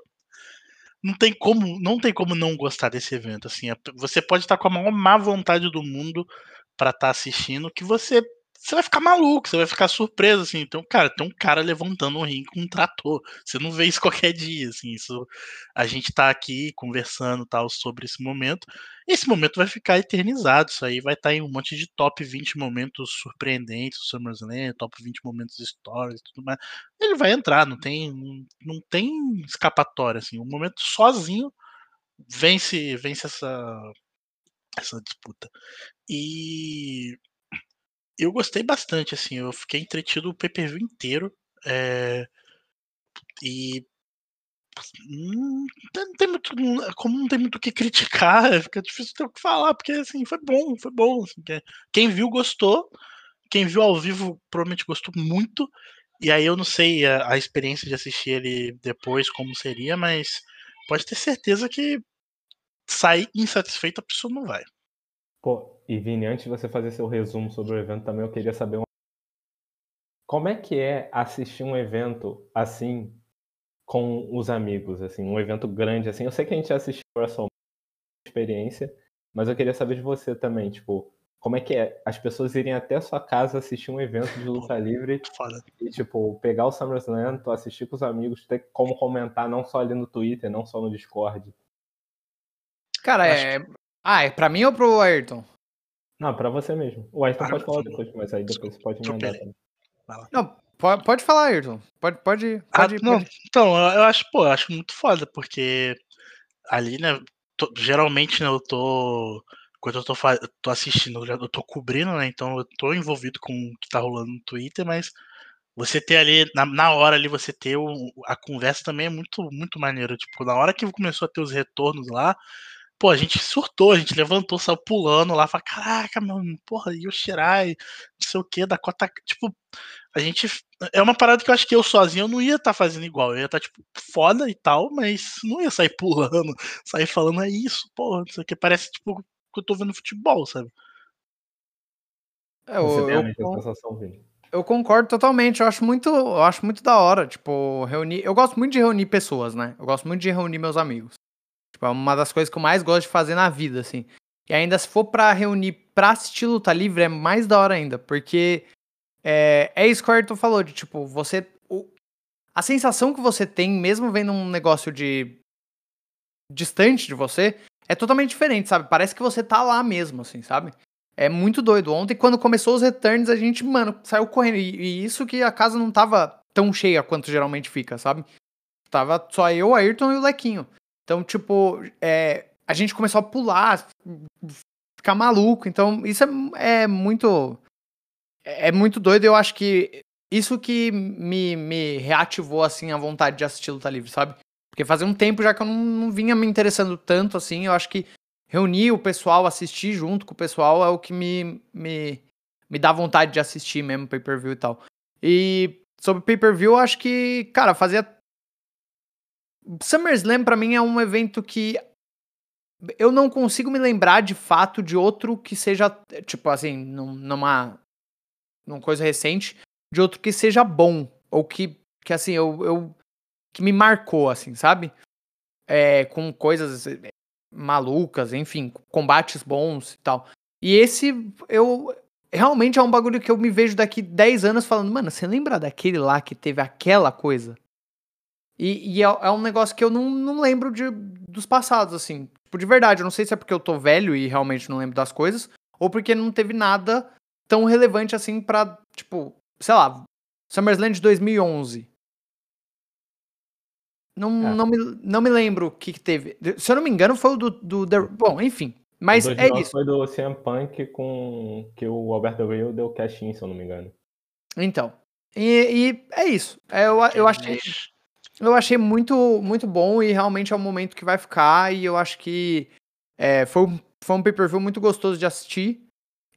Não tem como, não tem como não gostar desse evento, assim. Você pode estar com a maior má vontade do mundo para estar tá assistindo, que você você vai ficar maluco, você vai ficar surpreso, assim. Então, cara, tem um cara levantando um ringue com um trator. Você não vê isso qualquer dia, assim. Isso, a gente tá aqui conversando tal sobre esse momento. Esse momento vai ficar eternizado. Isso aí vai estar tá em um monte de top 20 momentos surpreendentes do SummerSlam, top 20 momentos stories e tudo mais. Ele vai entrar, não tem, não, tem escapatória, assim. Um momento sozinho vence, vence essa, essa disputa. E eu gostei bastante, assim, eu fiquei entretido o pay-per-view inteiro. É, e hum, não tem muito, como não tem muito o que criticar, fica difícil ter o que falar, porque assim, foi bom, foi bom. Assim, quem viu gostou, quem viu ao vivo provavelmente gostou muito. E aí eu não sei a, a experiência de assistir ele depois como seria, mas pode ter certeza que sair insatisfeito a pessoa não vai. Pô, e Vini, antes de você fazer seu resumo sobre o evento também, eu queria saber uma... como é que é assistir um evento assim com os amigos, assim, um evento grande assim. Eu sei que a gente assistiu a sua experiência, mas eu queria saber de você também, tipo, como é que é as pessoas irem até a sua casa assistir um evento de luta livre Foda. e, tipo, pegar o SummerSlam, tu assistir com os amigos, ter como comentar não só ali no Twitter, não só no Discord. Cara, é, ah, é pra mim ou pro Ayrton? Não, pra você mesmo. O Ayrton ah, pode falar depois, mas aí depois você pode mandar também. Não, pode, pode falar, Ayrton. Pode, pode, ah, pode, ah, não, Então, eu acho, pô, eu acho muito foda, porque ali, né, tô, geralmente, né, eu tô. Quando eu tô, tô assistindo, eu tô cobrindo, né? Então eu tô envolvido com o que tá rolando no Twitter, mas você ter ali, na, na hora ali, você ter o, a conversa também é muito, muito maneiro. Tipo, na hora que começou a ter os retornos lá, pô, a gente surtou, a gente levantou, saiu pulando lá, falou, caraca, mano, porra, e o Shirai, não sei o que, da cota. Tipo, a gente. É uma parada que eu acho que eu sozinho eu não ia estar tá fazendo igual. Eu ia estar, tá, tipo, foda e tal, mas não ia sair pulando, sair falando, é isso, porra, não sei o que. Parece, tipo, que eu tô vendo futebol, sabe? É, eu, eu, eu concordo totalmente. Eu acho muito, eu acho muito da hora, tipo, reunir. Eu gosto muito de reunir pessoas, né? Eu gosto muito de reunir meus amigos. Tipo, é uma das coisas que eu mais gosto de fazer na vida, assim. E ainda se for pra reunir pra assistir luta livre, é mais da hora ainda. Porque é, é isso que o Ayrton falou, de tipo, você. O, a sensação que você tem, mesmo vendo um negócio de. distante de você, é totalmente diferente, sabe? Parece que você tá lá mesmo, assim, sabe? É muito doido. Ontem, quando começou os returns, a gente, mano, saiu correndo. E, e isso que a casa não tava tão cheia quanto geralmente fica, sabe? Tava só eu, Ayrton e o Lequinho. Então, tipo, é, a gente começou a pular, ficar maluco. Então, isso é, é muito. É muito doido. Eu acho que isso que me, me reativou, assim, a vontade de assistir Luta Livre, sabe? Porque fazia um tempo já que eu não, não vinha me interessando tanto, assim. Eu acho que reunir o pessoal, assistir junto com o pessoal é o que me, me, me dá vontade de assistir mesmo, pay-per-view e tal. E sobre pay-per-view, acho que, cara, fazia SummerSlam para mim é um evento que eu não consigo me lembrar de fato de outro que seja, tipo assim, numa, numa coisa recente, de outro que seja bom, ou que, que assim, eu, eu que me marcou, assim, sabe? É, com coisas é, malucas, enfim, combates bons e tal. E esse, eu, realmente é um bagulho que eu me vejo daqui 10 anos falando, mano, você lembra daquele lá que teve aquela coisa? E, e é, é, um negócio que eu não, não lembro de, dos passados, assim. Tipo, de verdade, eu não sei se é porque eu tô velho e realmente não lembro das coisas, ou porque não teve nada tão relevante assim pra, tipo, sei lá, SummerSlam de 2011. Não, É. não, me, não me lembro o que, que teve. Se eu não me engano, foi o do. do The- Bom, enfim. Mas é 2009 isso. foi do CM Punk com que o Alberto Rio deu cash in, se eu não me engano. Então. E, e é isso. É, Eu, eu achei. Eu achei muito, muito bom e realmente é um momento que vai ficar. E eu acho que é, foi, um- foi um pay-per-view muito gostoso de assistir.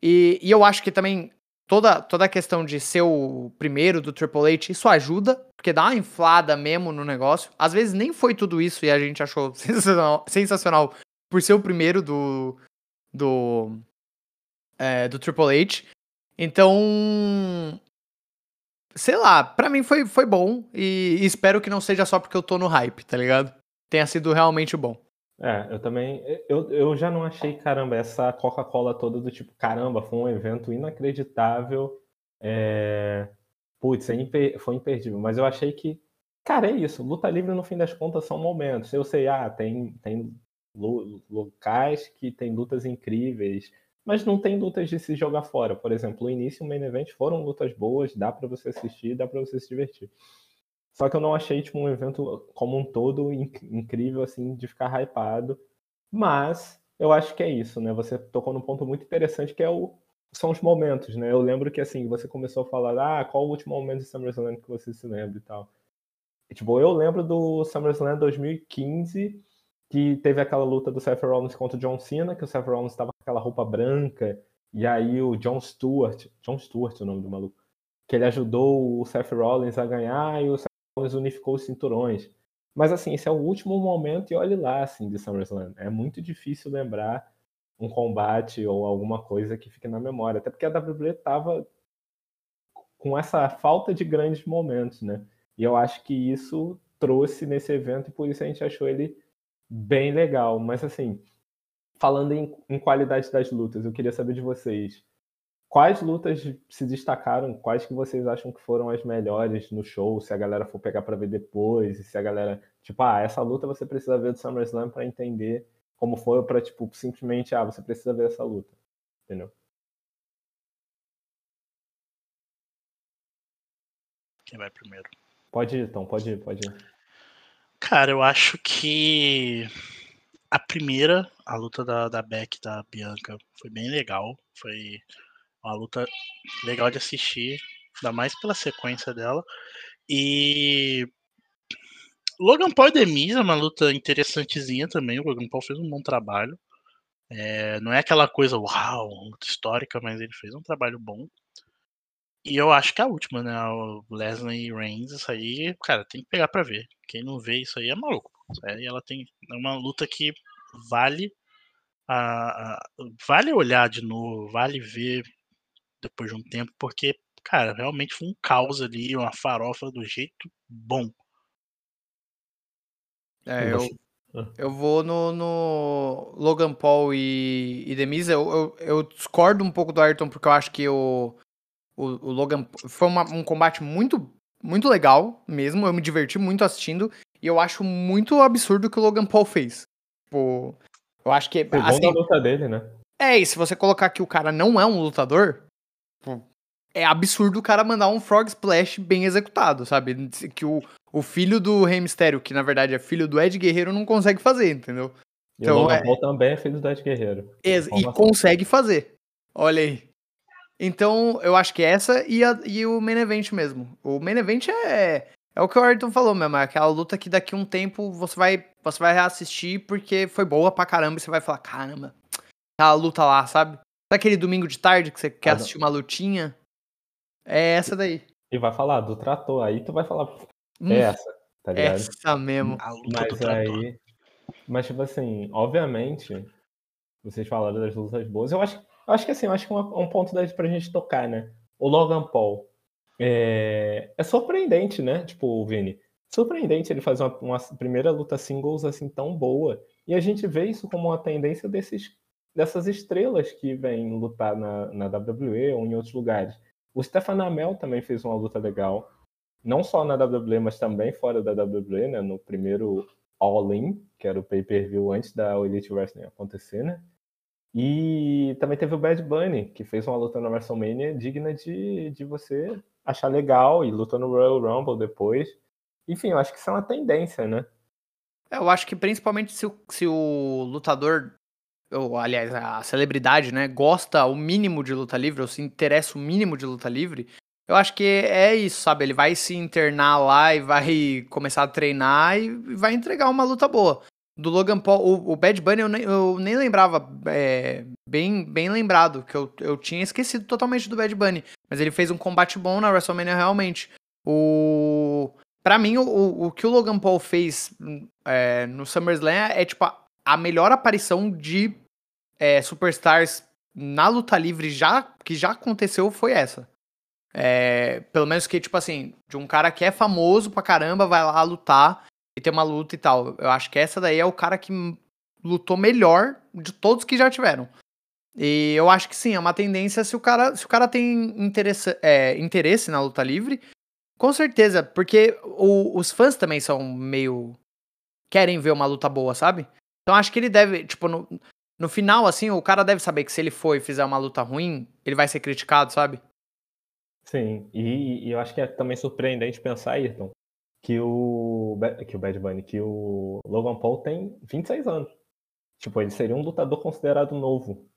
E, e eu acho que também toda, toda a questão de ser o primeiro do Triple H, isso ajuda, porque dá uma inflada mesmo no negócio. Às vezes nem foi tudo isso e a gente achou sensacional, sensacional por ser o primeiro do. do. é, do Triple H. Então, sei lá, pra mim foi, foi bom e, e espero que não seja só porque eu tô no hype, tá ligado? Tenha sido realmente bom. É, eu também. Eu, eu já não achei, caramba, essa Coca-Cola toda do tipo, caramba, foi um evento inacreditável. É... Putz, é imper- foi imperdível. Mas eu achei que, cara, é isso. Luta livre, no fim das contas, são momentos. Eu sei, ah, tem, tem locais que tem lutas incríveis, mas não tem lutas de se jogar fora. Por exemplo, o início e o main event foram lutas boas, dá pra você assistir, dá pra você se divertir. Só que eu não achei tipo, um evento como um todo inc- incrível, assim, de ficar hypado. Mas eu acho que é isso, né? Você tocou num ponto muito interessante que é o, são os momentos, né? Eu lembro que assim, você começou a falar, ah, qual o último momento de SummerSlam que você se lembra e tal. E, tipo, eu lembro do SummerSlam 2015, que teve aquela luta do Seth Rollins contra o John Cena, que o Seth Rollins estava com aquela roupa branca, e aí o John Stewart, John Stewart é o nome do maluco, que ele ajudou o Seth Rollins a ganhar e o Seth Rollins unificou os cinturões. Mas assim, esse é o último momento e olhe lá, assim, de SummerSlam. É muito difícil lembrar um combate ou alguma coisa que fique na memória. Até porque a WWE tava com essa falta de grandes momentos, né? E eu acho que isso trouxe nesse evento e por isso a gente achou ele bem legal. Mas assim, falando em, em qualidade das lutas, eu queria saber de vocês. Quais lutas se destacaram? Quais que vocês acham que foram as melhores no show? Se a galera for pegar para ver depois, e se a galera, tipo, ah, essa luta você precisa ver do SummerSlam para entender como foi, ou para tipo simplesmente, ah, você precisa ver essa luta, entendeu? Quem vai primeiro? Pode ir, então, pode ir, pode ir. Cara, eu acho que a primeira, a luta da, da Beck da Bianca, foi bem legal. Foi uma luta legal de assistir, ainda mais pela sequência dela. E Logan Paul e Demise é uma luta interessantezinha também. O Logan Paul fez um bom trabalho. É, não é aquela coisa, uau, luta histórica, mas ele fez um trabalho bom. E eu acho que a última, né? O Leslie Reigns, isso aí, cara, tem que pegar pra ver. Quem não vê isso aí é maluco. Aí ela tem. É uma luta que vale. A, a- vale olhar de novo, vale ver depois de um tempo, porque, cara, realmente foi um caos ali, uma farofa do jeito bom. É, E eu, eu vou no, no Logan Paul e, e Demise. Eu, eu, eu discordo um pouco do Ayrton, porque eu acho que o, o, o Logan foi uma- um combate muito, muito legal mesmo. Eu me diverti muito assistindo. E eu acho muito absurdo o que o Logan Paul fez. Tipo, eu acho que. Foi bom assim, da luta dele, né? É, e se você colocar que o cara não é um lutador, pô, é absurdo o cara mandar um Frog Splash bem executado, sabe? Que o, o filho do Rey Mysterio, que na verdade é filho do Ed Guerreiro, não consegue fazer, entendeu? E Então, o Logan é- Paul também é filho do Ed Guerreiro. E Informação. consegue fazer. Olha aí. Então, eu acho que essa e, a- e o main event mesmo. O main event é, é o que o Ayrton falou mesmo, é aquela luta que daqui a um tempo você vai, você vai reassistir porque foi boa pra caramba e você vai falar, caramba, aquela luta lá, sabe? Sabe aquele domingo de tarde que você quer Ah, assistir uma lutinha? É essa daí. E vai falar do trator. Aí tu vai falar, Hum, é essa, tá ligado? essa mesmo. A luta do Mas trator. aí. Mas, tipo assim, obviamente, vocês falaram das lutas boas. Eu acho, eu acho que assim, acho que uma- um ponto daí pra gente tocar, né? O Logan Paul. É, é surpreendente, né? Tipo, Vini. Surpreendente ele fazer uma, uma primeira luta singles assim tão boa. E a gente vê isso como uma tendência desses, dessas estrelas que vêm lutar na, na WWE ou em outros lugares. O Stefan Amell também fez uma luta legal. Não só na WWE, mas também fora da WWE, né? No primeiro All In, que era o pay-per-view antes da Elite Wrestling acontecer, né? E também teve o Bad Bunny, que fez uma luta na WrestleMania digna de, de você achar legal e lutou no Royal Rumble depois. Enfim, eu acho que isso é uma tendência, né? É, eu acho que principalmente se o, se o lutador, ou aliás, a celebridade, né, gosta o mínimo de luta livre, ou se interessa o mínimo de luta livre, eu acho que é isso, sabe? Ele vai se internar lá e vai começar a treinar e vai entregar uma luta boa. Do Logan Paul, o, o Bad Bunny eu nem, eu nem lembrava, é, bem, bem lembrado, que eu, eu tinha esquecido totalmente do Bad Bunny. Mas ele fez um combate bom na WrestleMania realmente. O. Pra mim, o, o que o Logan Paul fez é, no SummerSlam é, tipo, a, a melhor aparição de é, superstars na luta livre já que já aconteceu foi essa. É, pelo menos que, tipo assim, de um cara que é famoso pra caramba, vai lá lutar e ter uma luta e tal. Eu acho que essa daí é o cara que lutou melhor de todos que já tiveram. E eu acho que sim, é uma tendência se o cara, se o cara tem interesse, é, interesse na luta livre, com certeza, porque o, os fãs também são meio. querem ver uma luta boa, sabe? Então acho que ele deve, tipo, no, no final, assim, o cara deve saber que se ele for e fizer uma luta ruim, ele vai ser criticado, sabe? Sim, e, e eu acho que é também surpreendente pensar, Ayrton, que o, que o Bad Bunny, que o Logan Paul tem 26 anos. Tipo, ele seria um lutador considerado novo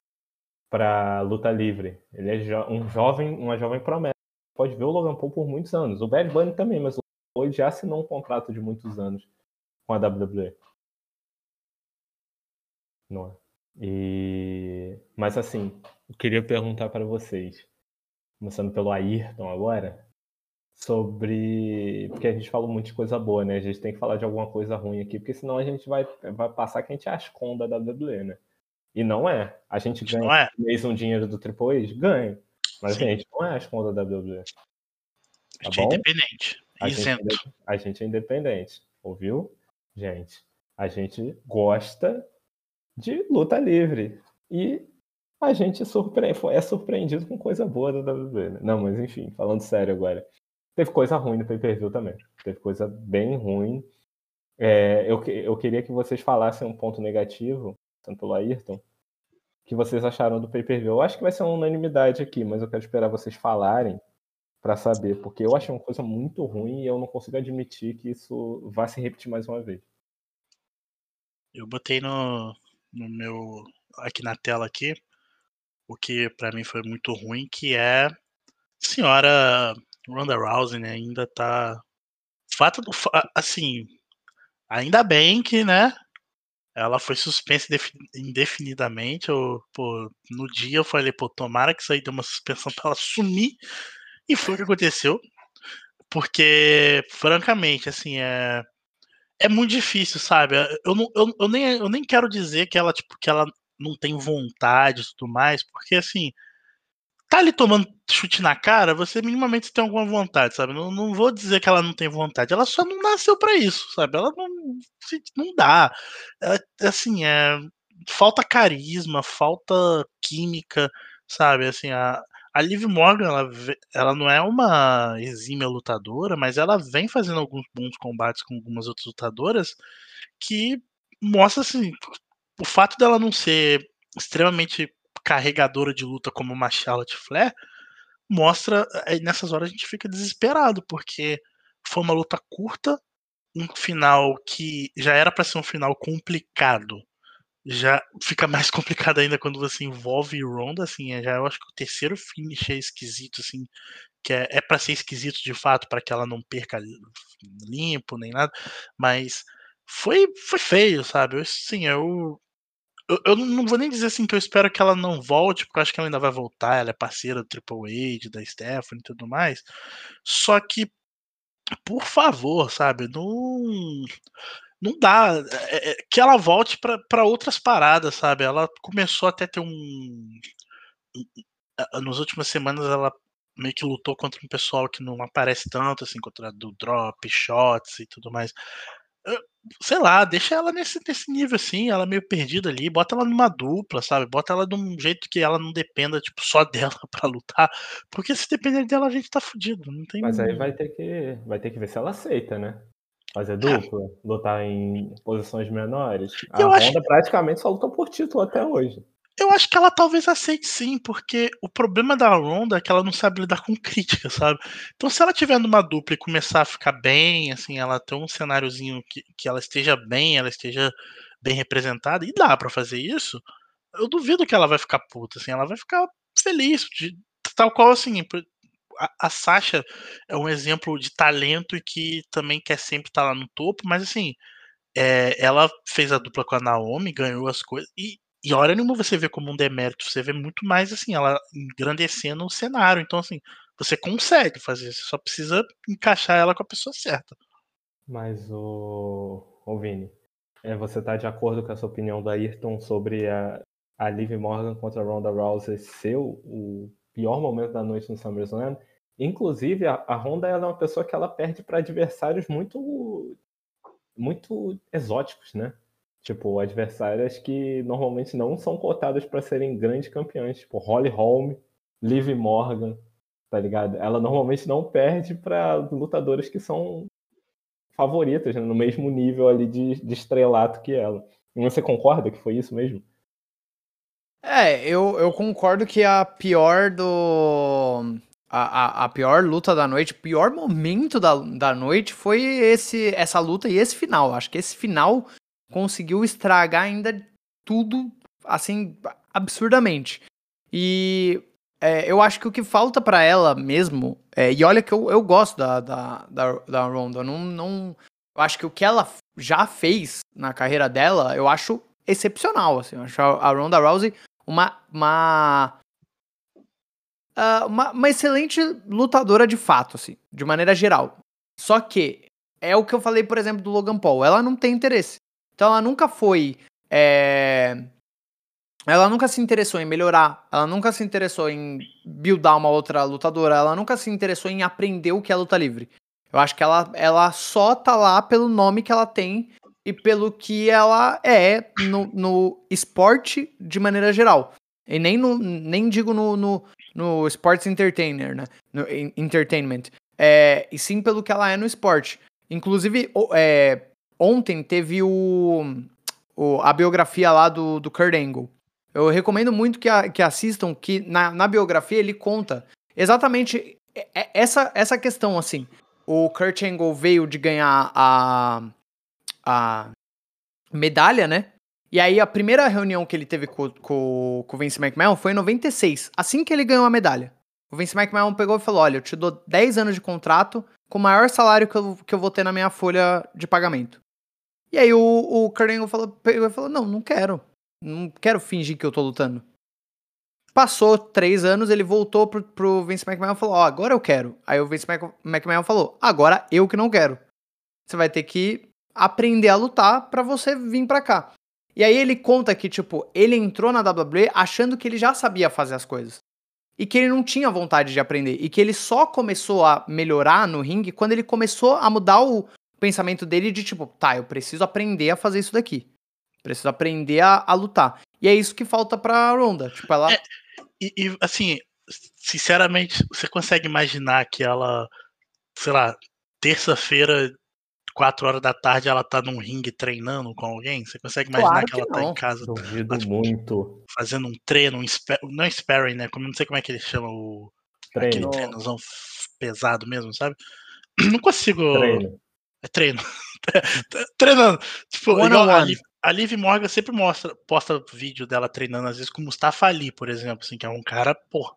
para luta livre. Ele é jo um jovem, uma jovem promessa. Pode ver o Logan Paul por muitos anos. O Bad Bunny também, mas o Paul já assinou um contrato de muitos anos com a WWE. Não é? E... Mas assim, eu queria perguntar para vocês começando pelo Ayrton agora, sobre. Porque a gente falou muito de coisa boa, né? A gente tem que falar de alguma coisa ruim aqui, porque senão a gente vai, vai passar que a gente é as conda da WWE, né? E não é. A gente ganha não é. mês um dinheiro do Triple H? Ganha. Mas Sim. a gente não é as conda da WWE. Tá a gente é bom? é independente. A isento. Gente, é a gente é independente. Ouviu? Gente, a gente gosta de luta livre. E a gente surpre... é surpreendido com coisa boa da WWE. Né? Não, mas enfim, falando sério agora. Teve coisa ruim no pay-per-view também. Teve coisa bem ruim. É, eu, eu queria que vocês falassem um ponto negativo, tanto pelo Ayrton, que vocês acharam do pay-per-view. Eu acho que vai ser uma unanimidade aqui, mas eu quero esperar vocês falarem para saber, porque eu achei uma coisa muito ruim e eu não consigo admitir que isso vá se repetir mais uma vez. Eu botei no, no meu aqui na tela aqui o que para mim foi muito ruim, que é senhora Ronda Rousey né, ainda tá fato do assim, ainda bem que, né, ela foi suspensa indefinidamente. Eu, pô, no dia eu falei, pô, tomara que isso aí dê uma suspensão pra ela sumir. E foi o que aconteceu. Porque, francamente, assim, é. É muito difícil, sabe? Eu, não, eu, eu, nem, eu nem quero dizer que ela, tipo, que ela não tem vontade e tudo mais, porque assim, tá ali tomando chute na cara, você minimamente tem alguma vontade, sabe? Não, não vou dizer que ela não tem vontade, ela só não nasceu para isso, sabe? Ela não, não dá. Ela, assim, é, falta carisma, falta química, sabe? Assim, a, a Liv Morgan, ela, ela não é uma exímia lutadora, mas ela vem fazendo alguns bons combates com algumas outras lutadoras que mostra assim, o fato dela não ser extremamente carregadora de luta como uma Charlotte Flair mostra aí nessas horas a gente fica desesperado porque foi uma luta curta um final que já era para ser um final complicado já fica mais complicado ainda quando você envolve Ronda assim é, já eu acho que o terceiro finish é esquisito assim que é, é para ser esquisito de fato para que ela não perca limpo nem nada mas foi foi feio sabe? Eu, sim eu eu, eu, não vou nem dizer assim que eu espero que ela não volte, porque eu acho que ela ainda vai voltar, ela é parceira do Triple H, da Stephanie e tudo mais. Só que, por favor, sabe, não. Não dá. É, é, que ela volte para outras paradas, sabe? Ela começou até ter um. Nas últimas semanas ela meio que lutou contra um pessoal que não aparece tanto, assim, contra do drop, shots e tudo mais sei lá, deixa ela nesse, nesse nível assim, ela meio perdida ali, bota ela numa dupla, sabe? Bota ela de um jeito que ela não dependa, tipo, só dela para lutar, porque se depender dela a gente tá fudido, não tem Mas aí vai ter que vai ter que ver se ela aceita, né? Fazer dupla, é. lutar em posições menores. A Eu Honda acho... praticamente só lutou por título até hoje. Eu acho que ela talvez aceite sim, porque o problema da Ronda é que ela não sabe lidar com crítica, sabe? Então, se ela tiver numa dupla e começar a ficar bem, assim, ela ter um cenáriozinho que, que ela esteja bem, ela esteja bem representada, e dá para fazer isso, eu duvido que ela vai ficar puta, assim, ela vai ficar feliz, de, tal qual assim. A, Sasha é um exemplo de talento e que também quer sempre estar tá lá no topo, mas assim, é, ela fez a dupla com a Naomi, ganhou as coisas, e, e hora nenhuma você vê como um demérito, você vê muito mais assim, ela engrandecendo o cenário. Então, assim, você consegue fazer, você só precisa encaixar ela com a pessoa certa. Mas o, Vini, é, você tá de acordo com essa opinião da Ayrton sobre a, a Liv Morgan contra a Ronda Rousey ser o, o pior momento da noite no SummerSlam? Inclusive, a, a Ronda ela é uma pessoa que ela perde para adversários muito muito exóticos, né? Tipo, adversárias que normalmente não são cotadas para serem grandes campeões, tipo Holly Holm, Liv Morgan, tá ligado? Ela normalmente não perde para lutadoras que são favoritas, né? no mesmo nível ali de, de estrelato que ela. E você concorda que foi isso mesmo? É, eu, eu concordo que a pior do. A, a, a, pior luta da noite, o pior momento da, da noite foi esse essa luta e esse final. Acho que esse final conseguiu estragar ainda tudo, assim, absurdamente. E é, eu acho que o que falta para ela mesmo, é, e olha que eu, eu gosto da, da, da, da Ronda, não, não, eu acho que o que ela já fez na carreira dela, eu acho excepcional, assim, eu acho a Ronda Rousey uma, uma, uh, uma, uma excelente lutadora de fato, assim, de maneira geral. Só que é o que eu falei, por exemplo, do Logan Paul, ela não tem interesse. Então ela nunca foi. É... Ela nunca se interessou em melhorar, ela nunca se interessou em buildar uma outra lutadora, ela nunca se interessou em aprender o que é luta livre. Eu acho que ela, ela só tá lá pelo nome que ela tem e pelo que ela é no, no esporte de maneira geral. E nem, no, nem digo no, no, no sports entertainer, né? No entertainment. É, e sim pelo que ela é no esporte. Inclusive, é, ontem teve o, o, a biografia lá do, do Kurt Angle. Eu recomendo muito que, a, que assistam, que na, na biografia ele conta exatamente essa, essa questão, assim. O Kurt Angle veio de ganhar a, a medalha, né? E aí a primeira reunião que ele teve com, com, com o Vince McMahon foi em 96, assim que ele ganhou a medalha. O Vince McMahon pegou e falou, olha, eu te dou 10 anos de contrato com o maior salário que eu, que eu vou ter na minha folha de pagamento. E aí o, o Kurt falou, falou, não, não quero. Não quero fingir que eu tô lutando. Passou três anos, ele voltou pro, pro Vince McMahon e falou, ó, oh, agora eu quero. Aí o Vince McMahon falou, agora eu que não quero. Você vai ter que aprender a lutar para você vir pra cá. E aí ele conta que, tipo, ele entrou na WWE achando que ele já sabia fazer as coisas. E que ele não tinha vontade de aprender. E que ele só começou a melhorar no ringue quando ele começou a mudar o, pensamento dele de tipo, tá, eu preciso aprender a fazer isso daqui. Preciso aprender a, a lutar. E é isso que falta pra Ronda. Tipo, ela. É, e, e, assim, sinceramente, você consegue imaginar que ela, sei lá, terça-feira, quatro horas da tarde, ela tá num ringue treinando com alguém? Você consegue imaginar claro que, que, ela não. tá em casa? Duvido ela, tipo, muito. Fazendo um treino, um não é sparring, né? Como não sei como é que ele chama o. Treino. Aquele treinozão pesado mesmo, sabe? Não consigo. Treino. É treino. Treinando. Tipo, one igual a, Liv, a Liv Morgan sempre mostra, posta vídeo dela treinando, às vezes, com o Mustafa Ali, por exemplo, assim, que é um cara, pô.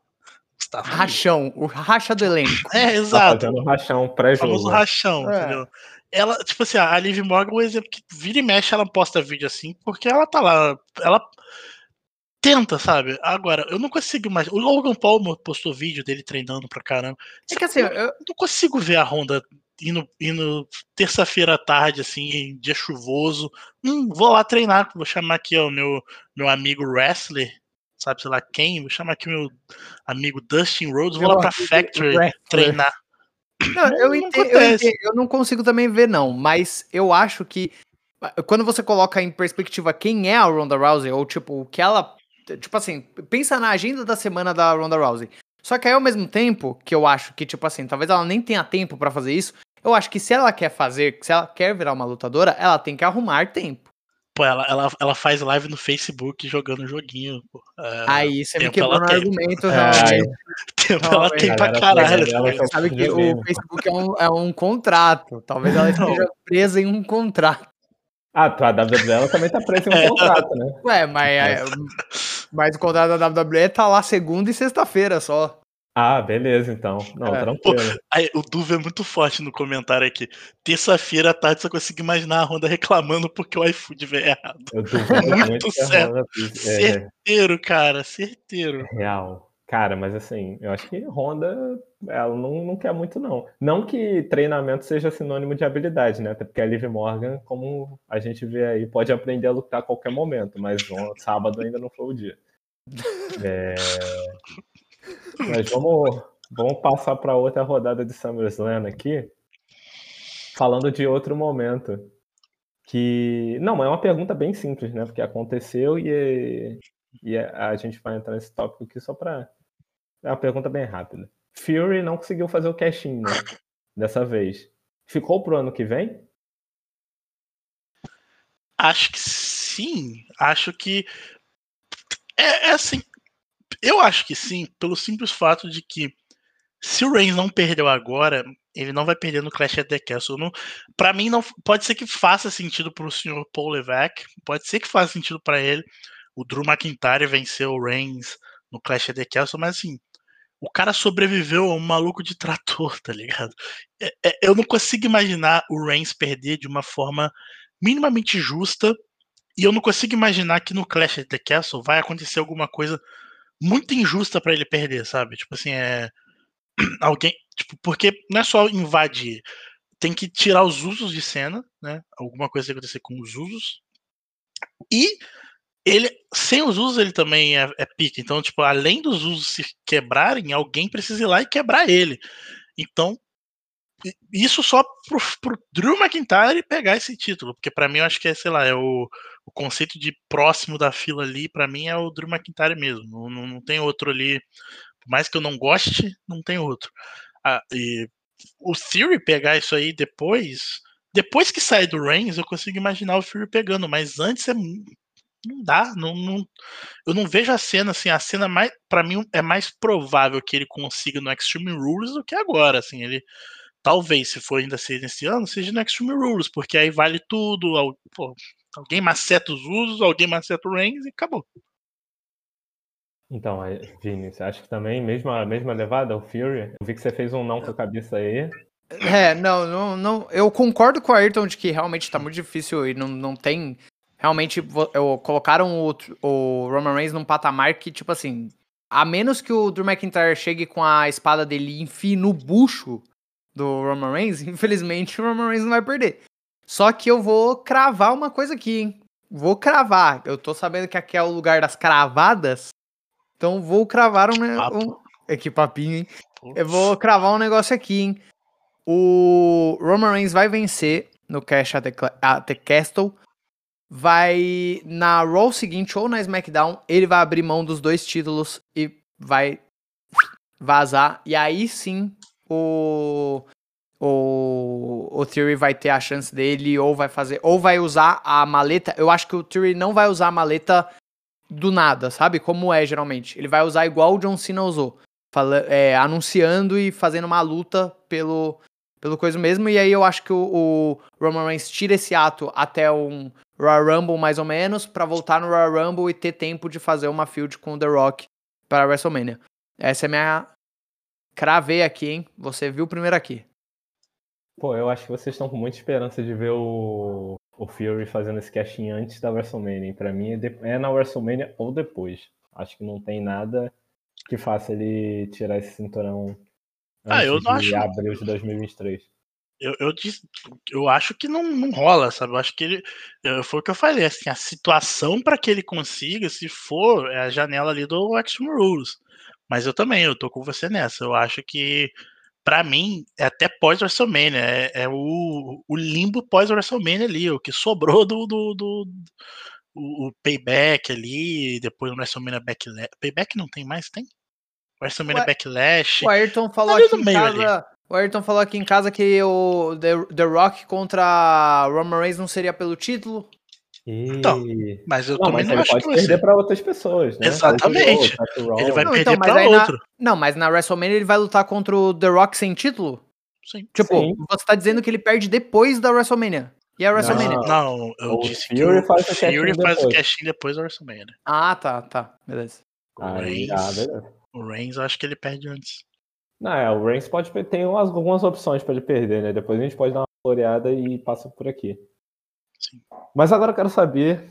Mustafa rachão, Ali. o racha do elenco. É, exato. Tá fazendo rachão pré-jogo. famoso rachão, é. entendeu? Ela, tipo assim, a Liv Morgan, um exemplo que vira e mexe, ela posta vídeo assim, porque ela tá lá, ela tenta, sabe? Agora, eu não consigo mais. O Logan Paul postou vídeo dele treinando pra caramba. É que assim, eu, eu não consigo ver a Honda indo, indo terça-feira à tarde, assim, dia chuvoso. Hum, vou lá treinar, vou chamar aqui o meu, meu amigo wrestler, sabe, sei lá quem, vou chamar aqui meu amigo Dustin Rhodes, vou lá pra Factory treinar. Não, eu, não entendo, eu, entendo, eu não consigo também ver, não, mas eu acho que quando você coloca em perspectiva quem é a Ronda Rousey, ou tipo, o que ela. Tipo assim, pensa na agenda da semana da Ronda Rousey. Só que aí, ao mesmo tempo, que eu acho que, tipo assim, talvez ela nem tenha tempo para fazer isso, eu acho que se ela quer fazer, se ela quer virar uma lutadora, ela tem que arrumar tempo. Pô, ela, ela, ela faz live no Facebook jogando joguinho. Pô. É, Aí você me quebrou ela no tem. argumento, É, realmente. tempo Não, ela tem pra caralho. ela- tá ela só- Sabe que o. Facebook é um, é um contrato. Talvez ela esteja presa em um contrato. Ah, tu- a WWE também tá presa em um É. contrato, né? Ué, mas, é, mas o contrato da WWE tá lá segunda e sexta-feira só. Ah, beleza, então. Não, É. tranquilo. Aí, o Duva é muito forte no comentário aqui. Terça-feira à tarde só consigo imaginar a Honda reclamando porque o iFood veio errado. Eu duvido Muito muito certo. Fiz- É, Certeiro, cara, certeiro. real. Cara, mas assim, eu acho que Honda, ela não, não quer muito, não. Não que treinamento seja sinônimo de habilidade, né? Até porque a Liv Morgan, como a gente vê aí, pode aprender a lutar a qualquer momento, mas on- sábado ainda não foi o dia. É, Mas vamos, vamos passar para outra rodada de SummerSlam aqui, falando de outro momento. Que. Não, é uma pergunta bem simples, né? Porque aconteceu e, e a gente vai entrar nesse tópico aqui só para. É uma pergunta bem rápida. Fury não conseguiu fazer o cash-in, né? Dessa vez. Ficou pro ano que vem? Acho que sim. Acho que. É, é assim. Eu acho que sim, pelo simples fato de que se o Reigns não perdeu agora, ele não vai perder no Clash at the Castle. Não, pra mim, não pode ser que faça sentido pro senhor Paul Levesque, pode ser que faça sentido pra ele o Drew McIntyre vencer o Reigns no Clash at the Castle, mas assim, o cara sobreviveu a um maluco de trator, tá ligado? É- é- eu não consigo imaginar o Reigns perder de uma forma minimamente justa. E eu não consigo imaginar que no Clash at the Castle vai acontecer alguma coisa muito injusta pra ele perder, sabe? Tipo assim, é. Alguém. Tipo, porque não é só invadir. Tem que tirar os usos de cena, né? Alguma coisa tem que acontecer com os usos. E ele, sem os usos, ele também é, é. Então, tipo, além dos usos se quebrarem, alguém precisa ir lá e quebrar ele. Então, isso só pro, pro Drew McIntyre pegar esse título, porque pra mim eu acho que é, sei lá, é o, o conceito de próximo da fila ali, pra mim é o Drew McIntyre mesmo. Não, não, tem outro ali. Por mais que eu não goste, não tem outro. Ah, e o Theory pegar isso aí depois. Depois que sair do Reigns, eu consigo imaginar o Fury pegando, mas antes é. Não dá, não, não- eu não vejo a cena assim. A cena mais, para mim, é mais provável que ele consiga no Extreme Rules do que agora. Assim, ele talvez, se for ainda ser nesse ano, seja no Extreme Rules, porque aí vale tudo. pô, alguém maceta os usos, alguém maceta o Reigns e acabou. Então, Vini, você acha que também, mesma, mesma levada, o Fury? Eu vi que você fez um não com a cabeça aí. É, não, não, não. Eu concordo com o Ayrton de que realmente tá muito difícil e não, não tem. Realmente, eu, colocaram o, o Roman Reigns num patamar que, tipo assim, a menos que o Drew McIntyre chegue com a espada dele e enfie no bucho do Roman Reigns, infelizmente o Roman Reigns não vai perder. Só que eu vou cravar uma coisa aqui, hein? Vou cravar. Eu tô sabendo que aqui é o lugar das cravadas. Então vou cravar um. um... É que papinho, hein? Eu vou cravar um negócio aqui, hein? O Roman Reigns vai vencer no Cash at the, at the Castle. Vai na Raw seguinte ou na SmackDown, ele vai abrir mão dos dois títulos e vai vazar. E aí sim o o, o Theory vai ter a chance dele ou vai fazer ou vai usar a maleta. Eu acho que o Theory não vai usar a maleta do nada, sabe? Como é geralmente. Ele vai usar igual o John Cena usou fala- é, anunciando e fazendo uma luta pelo, pelo coisa mesmo. E aí eu acho que o, o Roman Reigns tira esse ato até um Royal Rumble, mais ou menos, pra voltar no Royal Rumble e ter tempo de fazer uma field com o The Rock para WrestleMania. Essa é minha. Cravei aqui, hein? Você viu primeiro aqui. Pô, eu acho que vocês estão com muita esperança de ver o, o Fury fazendo esse casting antes da WrestleMania. Pra mim é, de- é na WrestleMania ou depois. Acho que não tem nada que faça ele tirar esse cinturão Ah, eu não de acho- abril de 2023. Eu, eu, disse- eu acho que não, não rola, sabe? Eu acho que ele. eu- foi o que eu falei, assim, a situação para que ele consiga, se for, é a janela ali do Extreme Rules. Mas eu também, eu tô com você nessa. Eu acho que, pra mim, é até pós-WrestleMania. É, é o, o limbo pós-WrestleMania ali, o que sobrou do. do, do- o, o payback ali, depois o WrestleMania Backlash. Payback não tem mais? Tem? WrestleMania Ué, Backlash. O Ayrton falou Ali aqui em casa. O Ayrton falou aqui em casa que o The, The Rock contra Roman Reigns não seria pelo título. Então, Mas eu Não, também mas não ele acho pode que perder para outras pessoas, né? Exatamente. Outro Ele vai Rollins. perder mas pra aí na- outro. Não, mas na WrestleMania ele vai lutar contra o The Rock sem título? Sim. Tipo, Sim. você tá dizendo que ele perde depois da WrestleMania. E a WrestleMania? Não. Não, eu O disse Fury que faz o o Fury faz o casting depois da WrestleMania. Ah, tá, tá. Beleza. O Aí, Reigns, ah, beleza. o Reigns eu acho que ele perde antes. Não, é, o Reigns pode tem umas- algumas opções para ele perder, né? Depois a gente pode dar uma floreada e passa por aqui. Mas agora eu quero saber,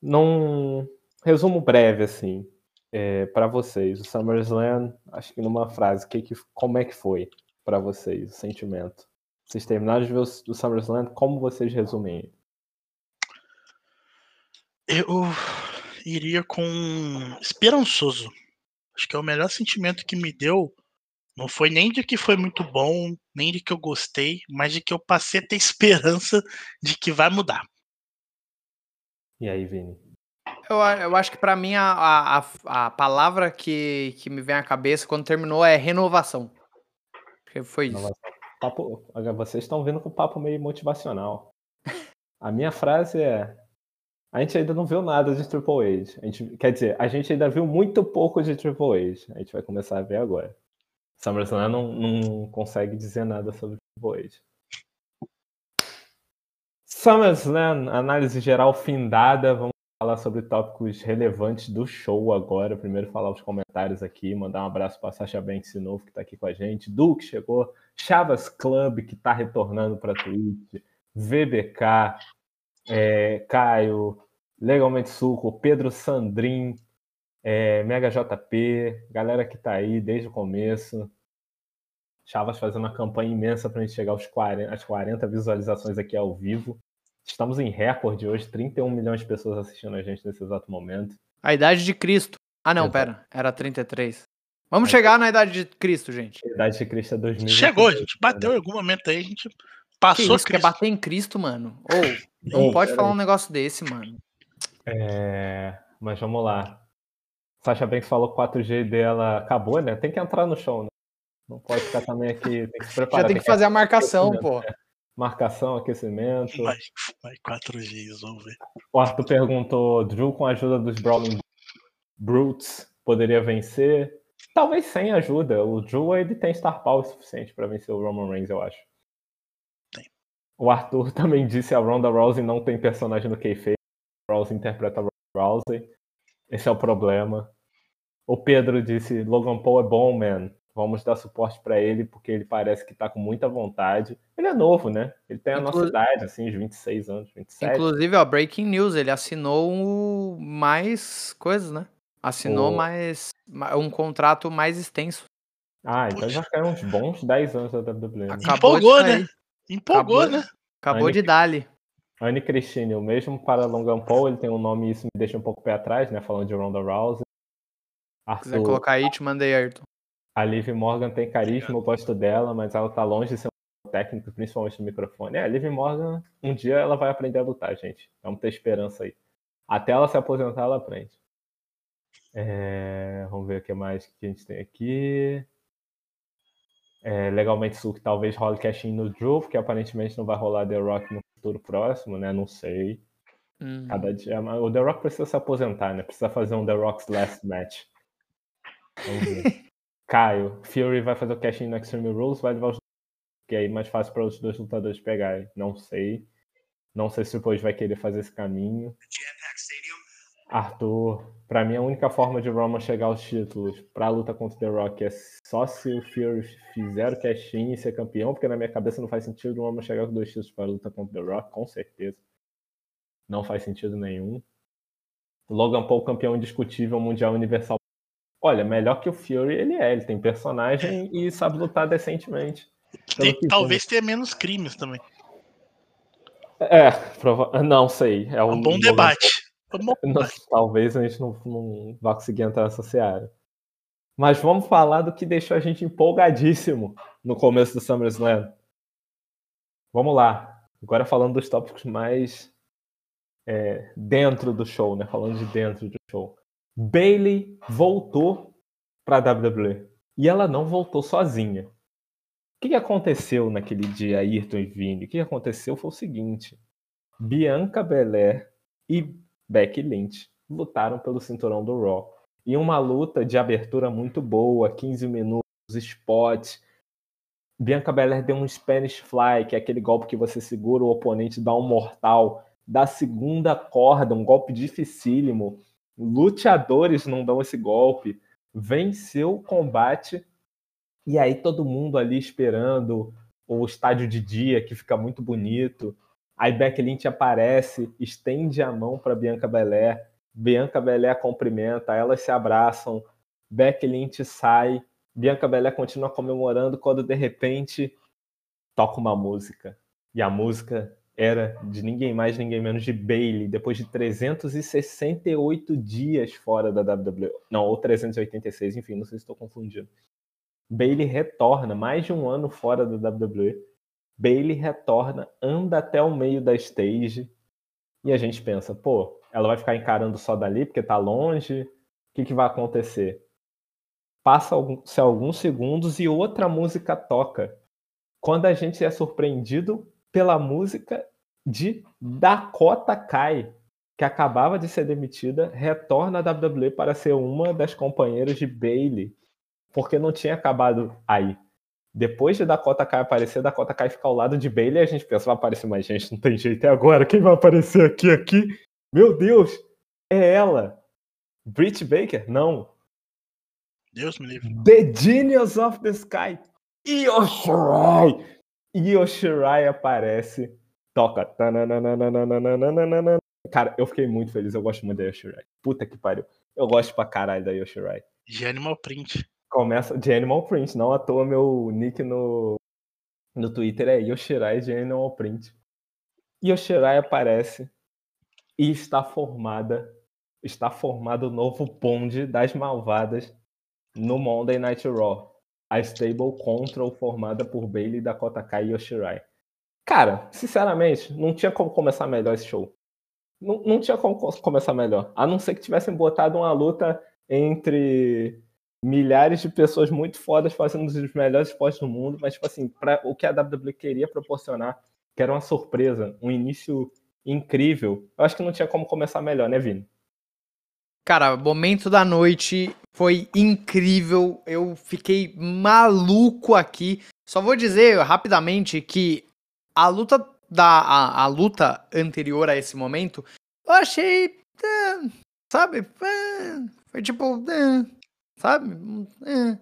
num resumo breve, assim, é, para vocês, o SummerSlam, acho que numa frase, que que, como é que foi para vocês o sentimento? Vocês terminaram de ver o, o SummerSlam, como vocês resumem? Eu iria com esperançoso. Acho que é o melhor sentimento que me deu. Não foi nem de que foi muito bom, nem de que eu gostei, mas de que eu passei a ter esperança de que vai mudar. E aí, Vini? Eu, eu acho que pra mim a, a, a, palavra que, que me vem à cabeça quando terminou é renovação. Porque foi isso. Papo, vocês estão vindo com papo meio motivacional. A minha frase é: a gente ainda não viu nada de Triple H. A gente, quer dizer, a gente ainda viu muito pouco de Triple H. A gente vai começar a ver agora. SummerSlam não, não consegue dizer nada sobre Triple H. SummerSlam, análise geral findada. Vamos falar sobre tópicos relevantes do show agora. Primeiro falar os comentários aqui, mandar um abraço para Sasha Banks novo que está aqui com a gente, Duke chegou, Chavas Club que está retornando para Twitch, VBK, é, Caio, Legalmente Suco, Pedro Sandrin, é, Mega JP, galera que está aí desde o começo. Chavas fazendo uma campanha imensa para a gente chegar aos 40, às 40 visualizações aqui ao vivo. Estamos em recorde hoje, 31 milhões de pessoas assistindo a gente nesse exato momento. A idade de Cristo. Ah, não, Exato. pera. Era 33. Vamos chegar na idade de Cristo, gente. A idade de Cristo é 2000. Chegou, a gente bateu em algum momento aí, a gente Que passou quer Cristo. bater em Cristo, mano? Ou, não Ei, pode falar aí. um negócio desse, mano. É, mas vamos lá. Sasha Banks falou que o 4G dela acabou, né? Tem que entrar no show, né? Não pode ficar também aqui, tem que se preparar. Já tem que fazer a marcação, pô. Marcação, aquecimento. Vai, vai 4G, vamos ver. O Arthur perguntou: Drew, com a ajuda dos Brawling Brutes, poderia vencer? Talvez sem ajuda. O Drew ele tem star power suficiente para vencer o Roman Reigns, eu acho. Tem. O Arthur também disse: a Ronda Rousey não tem personagem no kayfabe. Rousey interpreta a Ronda Rousey. Esse é o problema. O Pedro disse: Logan Paul é bom, man. Vamos dar suporte para ele porque ele parece que tá com muita vontade. Ele é novo, né? Ele tem a Inclu- nossa idade, assim, uns 26 anos, 27. Inclusive, ó, breaking news, ele assinou mais coisas, né? Assinou O- mais ma- um contrato mais extenso. Ah, então já caiu uns bons 10 anos da WWE. né? Acabou de Empolgou, sair. né? Empolgou, Acabou. né? Acabou de dar-lhe. Anne Christine, o mesmo para Logan Paul, ele tem um nome e isso me deixa um pouco pé atrás, né? Falando de Ronda Rousey. Se quiser Arthur, colocar aí, te mandei, Ayrton. a Liv Morgan tem carisma, eu gosto dela, mas ela tá longe de ser um técnico, principalmente no microfone. É, a Liv Morgan, um dia ela vai aprender a lutar, gente. Vamos ter esperança aí. Até ela se aposentar, ela aprende. É, vamos ver o que mais que a gente tem aqui. É, legalmente Sul, que talvez role cash-in no Drew, porque aparentemente não vai rolar The Rock no futuro próximo, né? Não sei. Cada dia. mas O The Rock precisa se aposentar, né? Precisa fazer um The Rock's Last Match. Vamos ver. Caio, Fury vai fazer o cash-in no Extreme Rules, vai levar os que aí é mais fácil para os dois lutadores pegarem. Não sei. Não sei se depois vai querer fazer esse caminho. Arthur, pra mim a única forma de Roman chegar aos títulos pra luta contra The Rock é só se o Fury fizer o cash-in e ser campeão, porque na minha cabeça não faz sentido o Roman chegar com dois títulos pra luta contra The Rock, com certeza. Não faz sentido nenhum. Logan Paul, campeão indiscutível mundial universal. Olha, melhor que o Fury ele é, ele tem personagem e sabe lutar decentemente. Tem- talvez tenha menos crimes também. É, prova... não sei. É É um um bom debate. É Não, talvez a gente não, não vá conseguir entrar nessa seara. Mas vamos falar do que deixou a gente empolgadíssimo no começo do SummerSlam. Vamos lá. Agora falando dos tópicos mais é, dentro do show, né? Falando de dentro do show. Bailey voltou para a WWE e ela não voltou sozinha. O que, aconteceu naquele dia, Ayrton e Vini? O que aconteceu foi o seguinte: Bianca Belair e Becky Lynch lutaram pelo cinturão do Raw. E uma luta de abertura muito boa, 15 minutos, spot. Bianca Belair deu um Spanish Fly, que é aquele golpe que você segura o oponente, dá um mortal, da segunda corda, um golpe dificílimo. Luteadores não dão esse golpe. Venceu o combate e aí todo mundo ali esperando o estádio de dia, que fica muito bonito. Aí Becky Lynch aparece, estende a mão para Bianca Belair. Bianca Belair cumprimenta, elas se abraçam. Becky Lynch sai. Bianca Belair continua comemorando quando de repente toca uma música. E a música era de ninguém mais, ninguém menos de Bailey, depois de 368 dias fora da WWE. Não, ou 386, enfim, não sei se estou confundindo. Bailey retorna, mais de um ano fora da WWE. Bailey retorna, anda até o meio da stage e a gente pensa, pô, ela vai ficar encarando só dali porque tá longe. O que, que vai acontecer? Passa-se alguns segundos e outra música toca. Quando a gente é surpreendido pela música de Dakota Kai, que acabava de ser demitida, retorna à WWE para ser uma das companheiras de Bailey porque não tinha acabado aí. Depois de Dakota Kai aparecer, Dakota Kai ficar ao lado de Bailey, a gente pensa, vai aparecer mais gente, não tem jeito. E agora? Quem vai aparecer aqui, aqui? Meu Deus! É ela! Britt Baker? Não. Deus me livre. The Genius of the Sky! Io Shirai! Io Shirai aparece, toca. Cara, eu fiquei muito feliz, eu gosto muito da Yoshirai. Puta que pariu. Eu gosto pra caralho da Yoshirai. De Animal Print começa de Animal Print, não à toa meu nick no, no Twitter é Yoshirai de Animal Print. Yoshirai aparece e está formada, está formado o novo bonde das malvadas no Monday Night Raw. A Stable Control formada por Bailey, Dakota Kai e Yoshirai. Cara, sinceramente, não tinha como começar melhor esse show. Não, não tinha como começar melhor. A não ser que tivessem botado uma luta entre milhares de pessoas muito fodas fazendo os melhores esportes do mundo, mas, tipo assim, para o que a WWE queria proporcionar, que era uma surpresa, um início incrível, eu acho que não tinha como começar melhor, né, Vini? Cara, momento da noite foi incrível. Eu fiquei maluco aqui. Só vou dizer rapidamente que a luta da a, a luta anterior a esse momento, eu achei, é, sabe, é, foi tipo, é, sabe? É.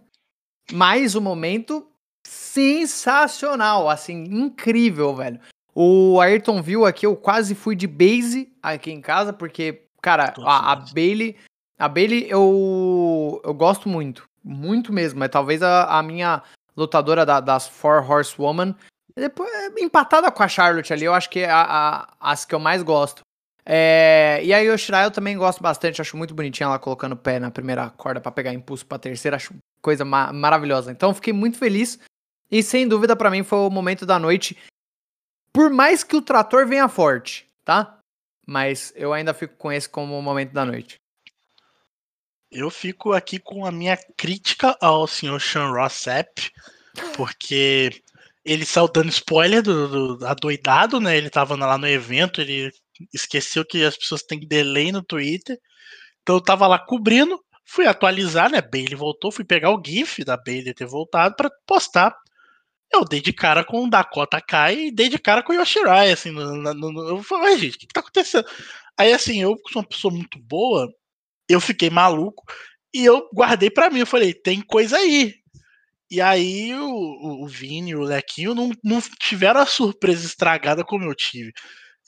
Mas o momento sensacional, assim, incrível, velho. O Ayrton viu aqui, eu quase fui de base aqui em casa, porque, cara, a, a Bailey. A Bailey eu, eu gosto muito. Muito mesmo. É talvez a, a minha lutadora da, das Four Horsewoman. Depois, empatada com a Charlotte ali, eu acho que é a, a, as que eu mais gosto. É, e a Yoshirai eu também gosto bastante, acho muito bonitinha ela colocando o pé na primeira corda para pegar impulso pra terceira, acho coisa ma maravilhosa. Então fiquei muito feliz e sem dúvida para mim foi o momento da noite. Por mais que o trator venha forte, tá? Mas eu ainda fico com esse como o momento da noite. Eu fico aqui com a minha crítica ao senhor Sean Rossap, porque ele saiu dando spoiler do, do adoidado, né? Ele tava lá no evento, ele esqueceu que as pessoas têm delay no Twitter. Então eu tava lá cobrindo, fui atualizar, né? Bailey voltou, fui pegar o GIF da Bailey ter voltado para postar. Eu dei de cara com o Dakota Kai e dei de cara com o Yoshirai, assim, no, no, no, eu falei, gente, o que, que tá acontecendo? Aí, assim, eu sou uma pessoa muito boa, eu fiquei maluco e eu guardei para mim, eu falei, tem coisa aí. E aí o, o Vini e o Lequinho não, não tiveram a surpresa estragada como eu tive.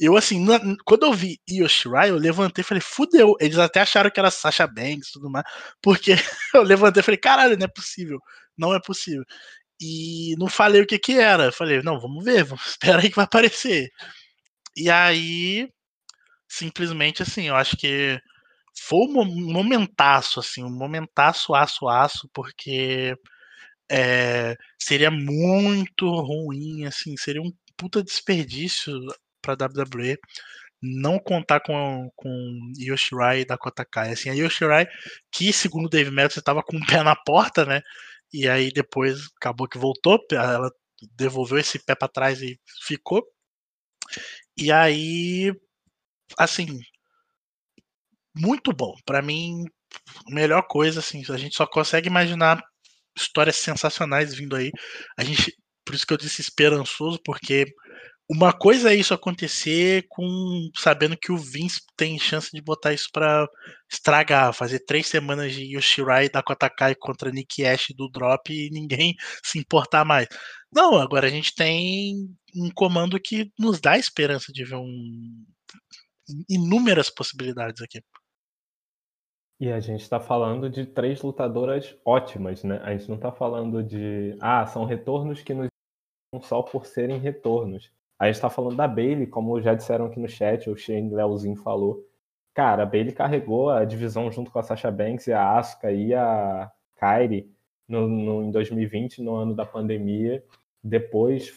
Eu, assim, na, quando eu vi Io Shirai, eu levantei e falei, fudeu. Eles até acharam que era Sasha Banks e tudo mais. Porque eu levantei e falei, caralho, não é possível. Não é possível. E não falei o que que era. Falei, não, vamos ver, vamos, espera aí que vai aparecer. E aí, simplesmente assim, eu acho que foi um momentaço, assim, um momentaço aço aço, porque é, seria muito ruim, assim, seria um puta desperdício para WWE não contar com, com Yoshirai e Dakota Kai. Assim, a Yoshirai, que segundo o Dave Meltzer estava com o pé na porta, né? E aí depois acabou que voltou, ela devolveu esse pé para trás e ficou. E aí, assim, muito bom. Para mim, melhor coisa, assim, a gente só consegue imaginar histórias sensacionais vindo aí. A gente, por isso que eu disse esperançoso, porque uma coisa é isso acontecer com sabendo que o Vince tem chance de botar isso para estragar, fazer três semanas de Yoshirai da Kotakai contra Nick Ash do Drop e ninguém se importar mais. Não, agora a gente tem um comando que nos dá esperança de ver um inúmeras possibilidades aqui. E a gente está falando de três lutadoras ótimas, né? A gente não está falando de ah, são retornos que nos só por serem retornos. A gente tá falando da Bailey, como já disseram aqui no chat, o Shane Leozinho falou. Cara, a Bailey carregou a divisão junto com a Sasha Banks e a Asuka e a Kairi no, no, em 2020, no ano da pandemia. Depois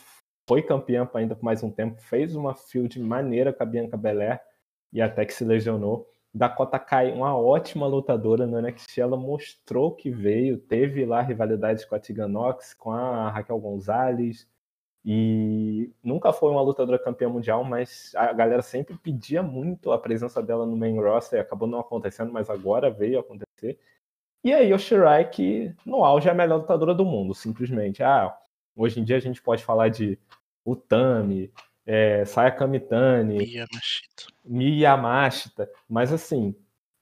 foi campeã ainda por mais um tempo, fez uma field maneira com a Bianca Belair e até que se lesionou. Dakota Kai, uma ótima lutadora no NXT, ela mostrou que veio, teve lá rivalidades com a Tegan Nox, com a Raquel Gonzalez, e nunca foi uma lutadora campeã mundial, mas a galera sempre pedia muito a presença dela no main roster, acabou não acontecendo, mas agora veio a acontecer. E aí o Shirai, que no auge é a melhor lutadora do mundo, simplesmente. Ah, hoje em dia a gente pode falar de Utami, é, Saya Kamitani, Miyamashita. Miyamashita, mas assim,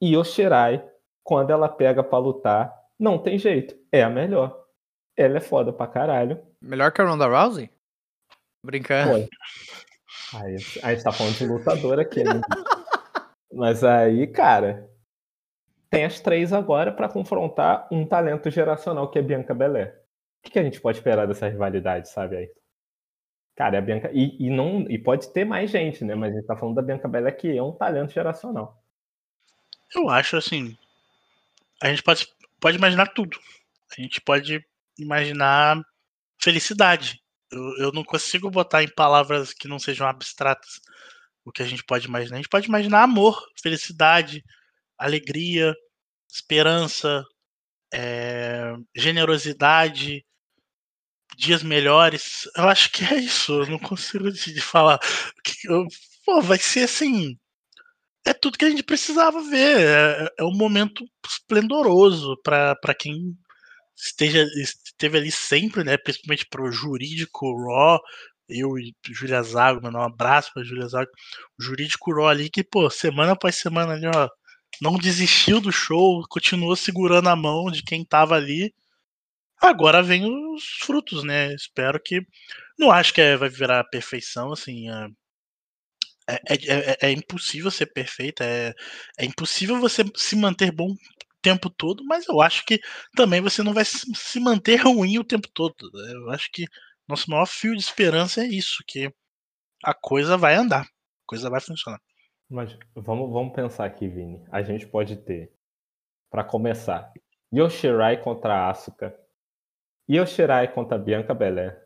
Yoshirai, quando ela pega para lutar, não tem jeito, é a melhor. Ela é foda pra caralho. Melhor que a Ronda Rousey? Brincando. Aí, a gente tá falando de lutador aqui, né? Mas aí, cara, tem as três agora para confrontar um talento geracional que é Bianca Belair. O que, a gente pode esperar dessa rivalidade, sabe aí? Cara, é a Bianca. E, e, não, e pode ter mais gente, né? Mas a gente tá falando da Bianca Belair que é um talento geracional. Eu acho assim. A gente pode, pode imaginar tudo. A gente pode imaginar felicidade. Eu, eu não consigo botar em palavras que não sejam abstratas o que a gente pode imaginar. A gente pode imaginar amor, felicidade, alegria, esperança, é, generosidade, dias melhores. Eu acho que é isso. Eu não consigo de falar. Pô, vai ser assim. É tudo que a gente precisava ver. É, é um momento esplendoroso para quem esteja esteve ali sempre, né? Principalmente pro jurídico Raw. Eu e Julia Zago, mandar um abraço pra Julia Zago. O jurídico Raw ali que, pô, semana após semana ali, ó, não desistiu do show, continuou segurando a mão de quem tava ali. Agora vem os frutos, né? Espero que. Não acho que é, vai virar perfeição, assim. É, é, é, é, é impossível ser perfeita, é, é impossível você se manter bom tempo todo, mas eu acho que também você não vai se manter ruim o tempo todo. Né? Eu acho que nosso maior fio de esperança é isso, que a coisa vai andar, a coisa vai funcionar. Mas vamos, vamos pensar aqui, Vini. A gente pode ter, para começar, Yoshirai contra Asuka, Yoshirai contra Bianca Belair,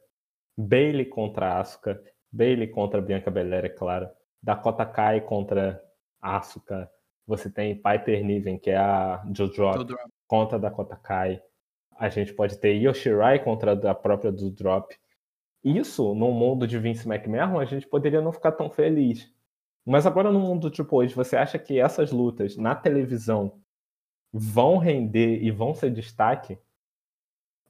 Bailey contra Asuka, Bailey contra Bianca Belair, é claro, Dakota Kai contra Asuka, você tem Piper Niven, que é a Jojo contra a Dakota Kai. A gente pode ter Yoshirai contra a própria Drop. Isso, no mundo de Vince McMahon, a gente poderia não ficar tão feliz. Mas agora no mundo de hoje, você acha que essas lutas na televisão vão render e vão ser destaque?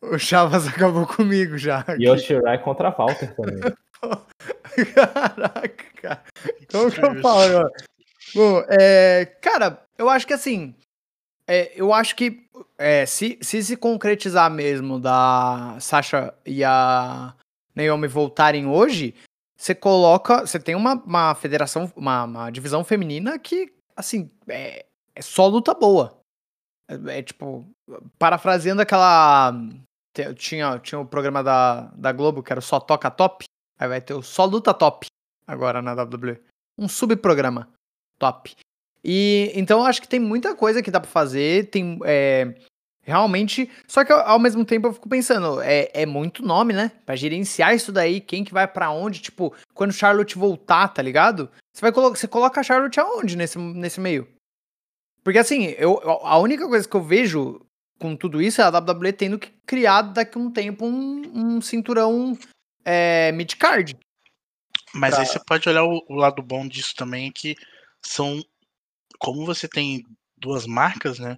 O Chavas acabou comigo já. E Yoshirai contra Walter também. Caraca, cara. Como que eu falo agora? Bom, é, cara, eu acho que assim. É, eu acho que é, se, se se concretizar mesmo da Sasha e a Naomi voltarem hoje, você coloca. Você tem uma, uma federação, uma, uma divisão feminina que, assim, é, é só luta boa. É, é, tipo, parafraseando aquela. Tinha, tinha o programa da, da Globo que era só Toca Top. Aí vai ter o Só Luta Top agora na WWE. Um subprograma top. E então eu acho que tem muita coisa que dá pra fazer, tem é, realmente. Só que ao mesmo tempo eu fico pensando, é, é muito nome, né? Pra gerenciar isso daí, quem que vai para onde, tipo, quando Charlotte voltar, tá ligado? Você vai colocar, você coloca a Charlotte aonde nesse, nesse meio? Porque assim, eu, a única coisa que eu vejo com tudo isso é a WWE tendo que criar daqui a um tempo um, um cinturão é, mid-card. Mas pra... aí você pode olhar o, o lado bom disso também, que são como você tem duas marcas, né?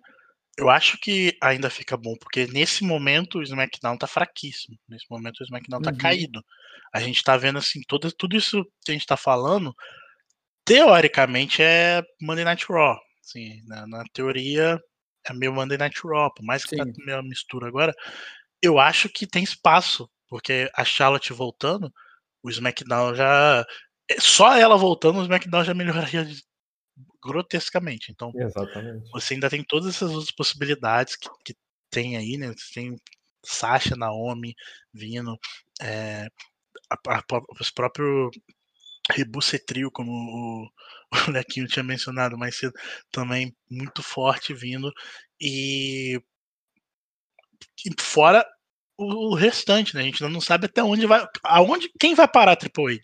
Eu acho que ainda fica bom, porque nesse momento o SmackDown tá fraquíssimo. Nesse momento o SmackDown tá Uhum. caído. A gente tá vendo assim, todo, tudo isso que a gente tá falando, teoricamente é Monday Night Raw. Assim, na, na teoria é meio Monday Night Raw, por mais que tá Sim. meio mistura agora, eu acho que tem espaço, porque a Charlotte voltando, o SmackDown já. é, Só ela voltando, o SmackDown já melhoraria grotescamente. Então, Exatamente. você ainda tem todas essas outras possibilidades que, que tem aí, né? Você tem Sasha, Naomi vindo, é, a, a, os próprios Trio, como o, o Lequinho tinha mencionado mais cedo, também muito forte vindo. E, e fora o, o restante, né? A gente não sabe até onde vai. Aonde, quem vai parar a Triple H?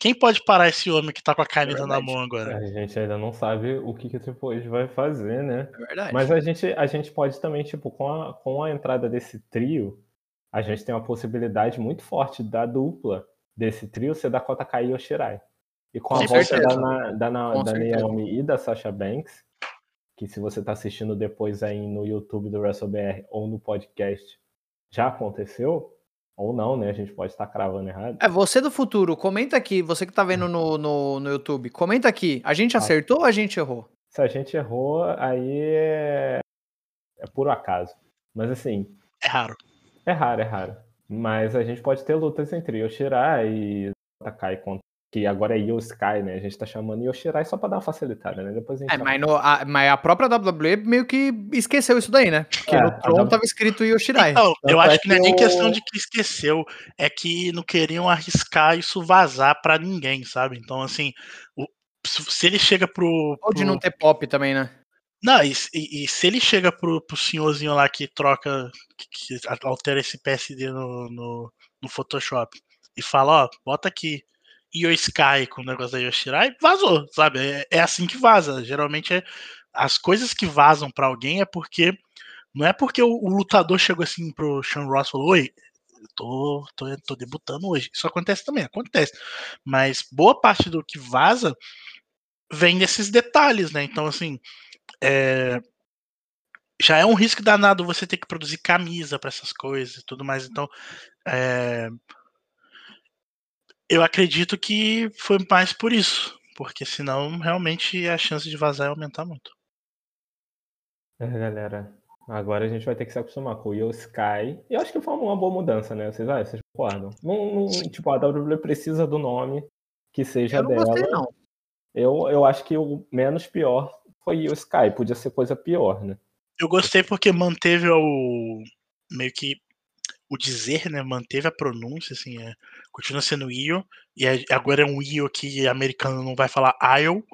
Quem pode parar esse homem que tá com a caneta na verdade. mão agora? A gente ainda não sabe o que, que o Triple H vai fazer, né? É verdade. Mas a gente, a gente pode também, tipo, com a, com a entrada desse trio, a gente tem uma possibilidade muito forte da dupla desse trio ser Dakota Kai e Yoshirai. E com a volta certeza. da, Na- da, Na- da. Naomi e da Sasha Banks, que se você tá assistindo depois aí no YouTube do WrestleBR ou no podcast, já aconteceu, ou não, né? A gente pode estar cravando errado. É, você do futuro, comenta aqui, você que tá vendo no, no, no YouTube, comenta aqui, a gente Ah. acertou ou a gente errou? Se a gente errou, aí é, é puro acaso. Mas assim, É raro. É raro, é raro. Mas a gente pode ter lutas entre Yoshirai e Takai contra. Que agora é Yoskai, né? A gente tá chamando Yoshirai só pra dar uma facilitada, né? Depois a gente. É, mas, no- a, mas a própria WWE meio que esqueceu isso daí, né? Porque É, no Tron W- tava escrito Yoshirai. Não, eu acho é que não é nem questão de que esqueceu, é que não queriam arriscar isso vazar pra ninguém, sabe? Então, assim, o- se ele chega pro. Ou de pro- não ter pop também, né? Não, e, se- e- e se ele chega pro, pro senhorzinho lá que troca, que, que altera esse PSD no, no, no Photoshop e fala, ó, bota aqui Sky com o negócio da Yoshirai, vazou, sabe? É, é assim que vaza. Geralmente é, as coisas que vazam pra alguém é porque. Não é porque o, o lutador chegou assim pro Sean Ross e falou, oi, tô, tô, tô debutando hoje. Isso acontece também, acontece. Mas boa parte do que vaza vem desses detalhes, né? Então, assim, é, já é um risco danado você ter que produzir camisa para essas coisas e tudo mais. Então, é, eu acredito que foi mais por isso, porque senão realmente a chance de vazar ia aumentar muito. É, galera. Agora a gente vai ter que se acostumar com o Yoskai. E eu acho que foi uma boa mudança, né? Vocês, ah, vocês concordam? Não, não- tipo, a WWE precisa do nome que seja Eu não dela. gostei, não. Eu, eu acho que o menos pior foi o Sky. Podia ser coisa pior, né? Eu gostei porque manteve o meio que o dizer, né? Manteve a pronúncia, assim, é, continua sendo Io, e é- agora é um Io que americano não vai falar Io,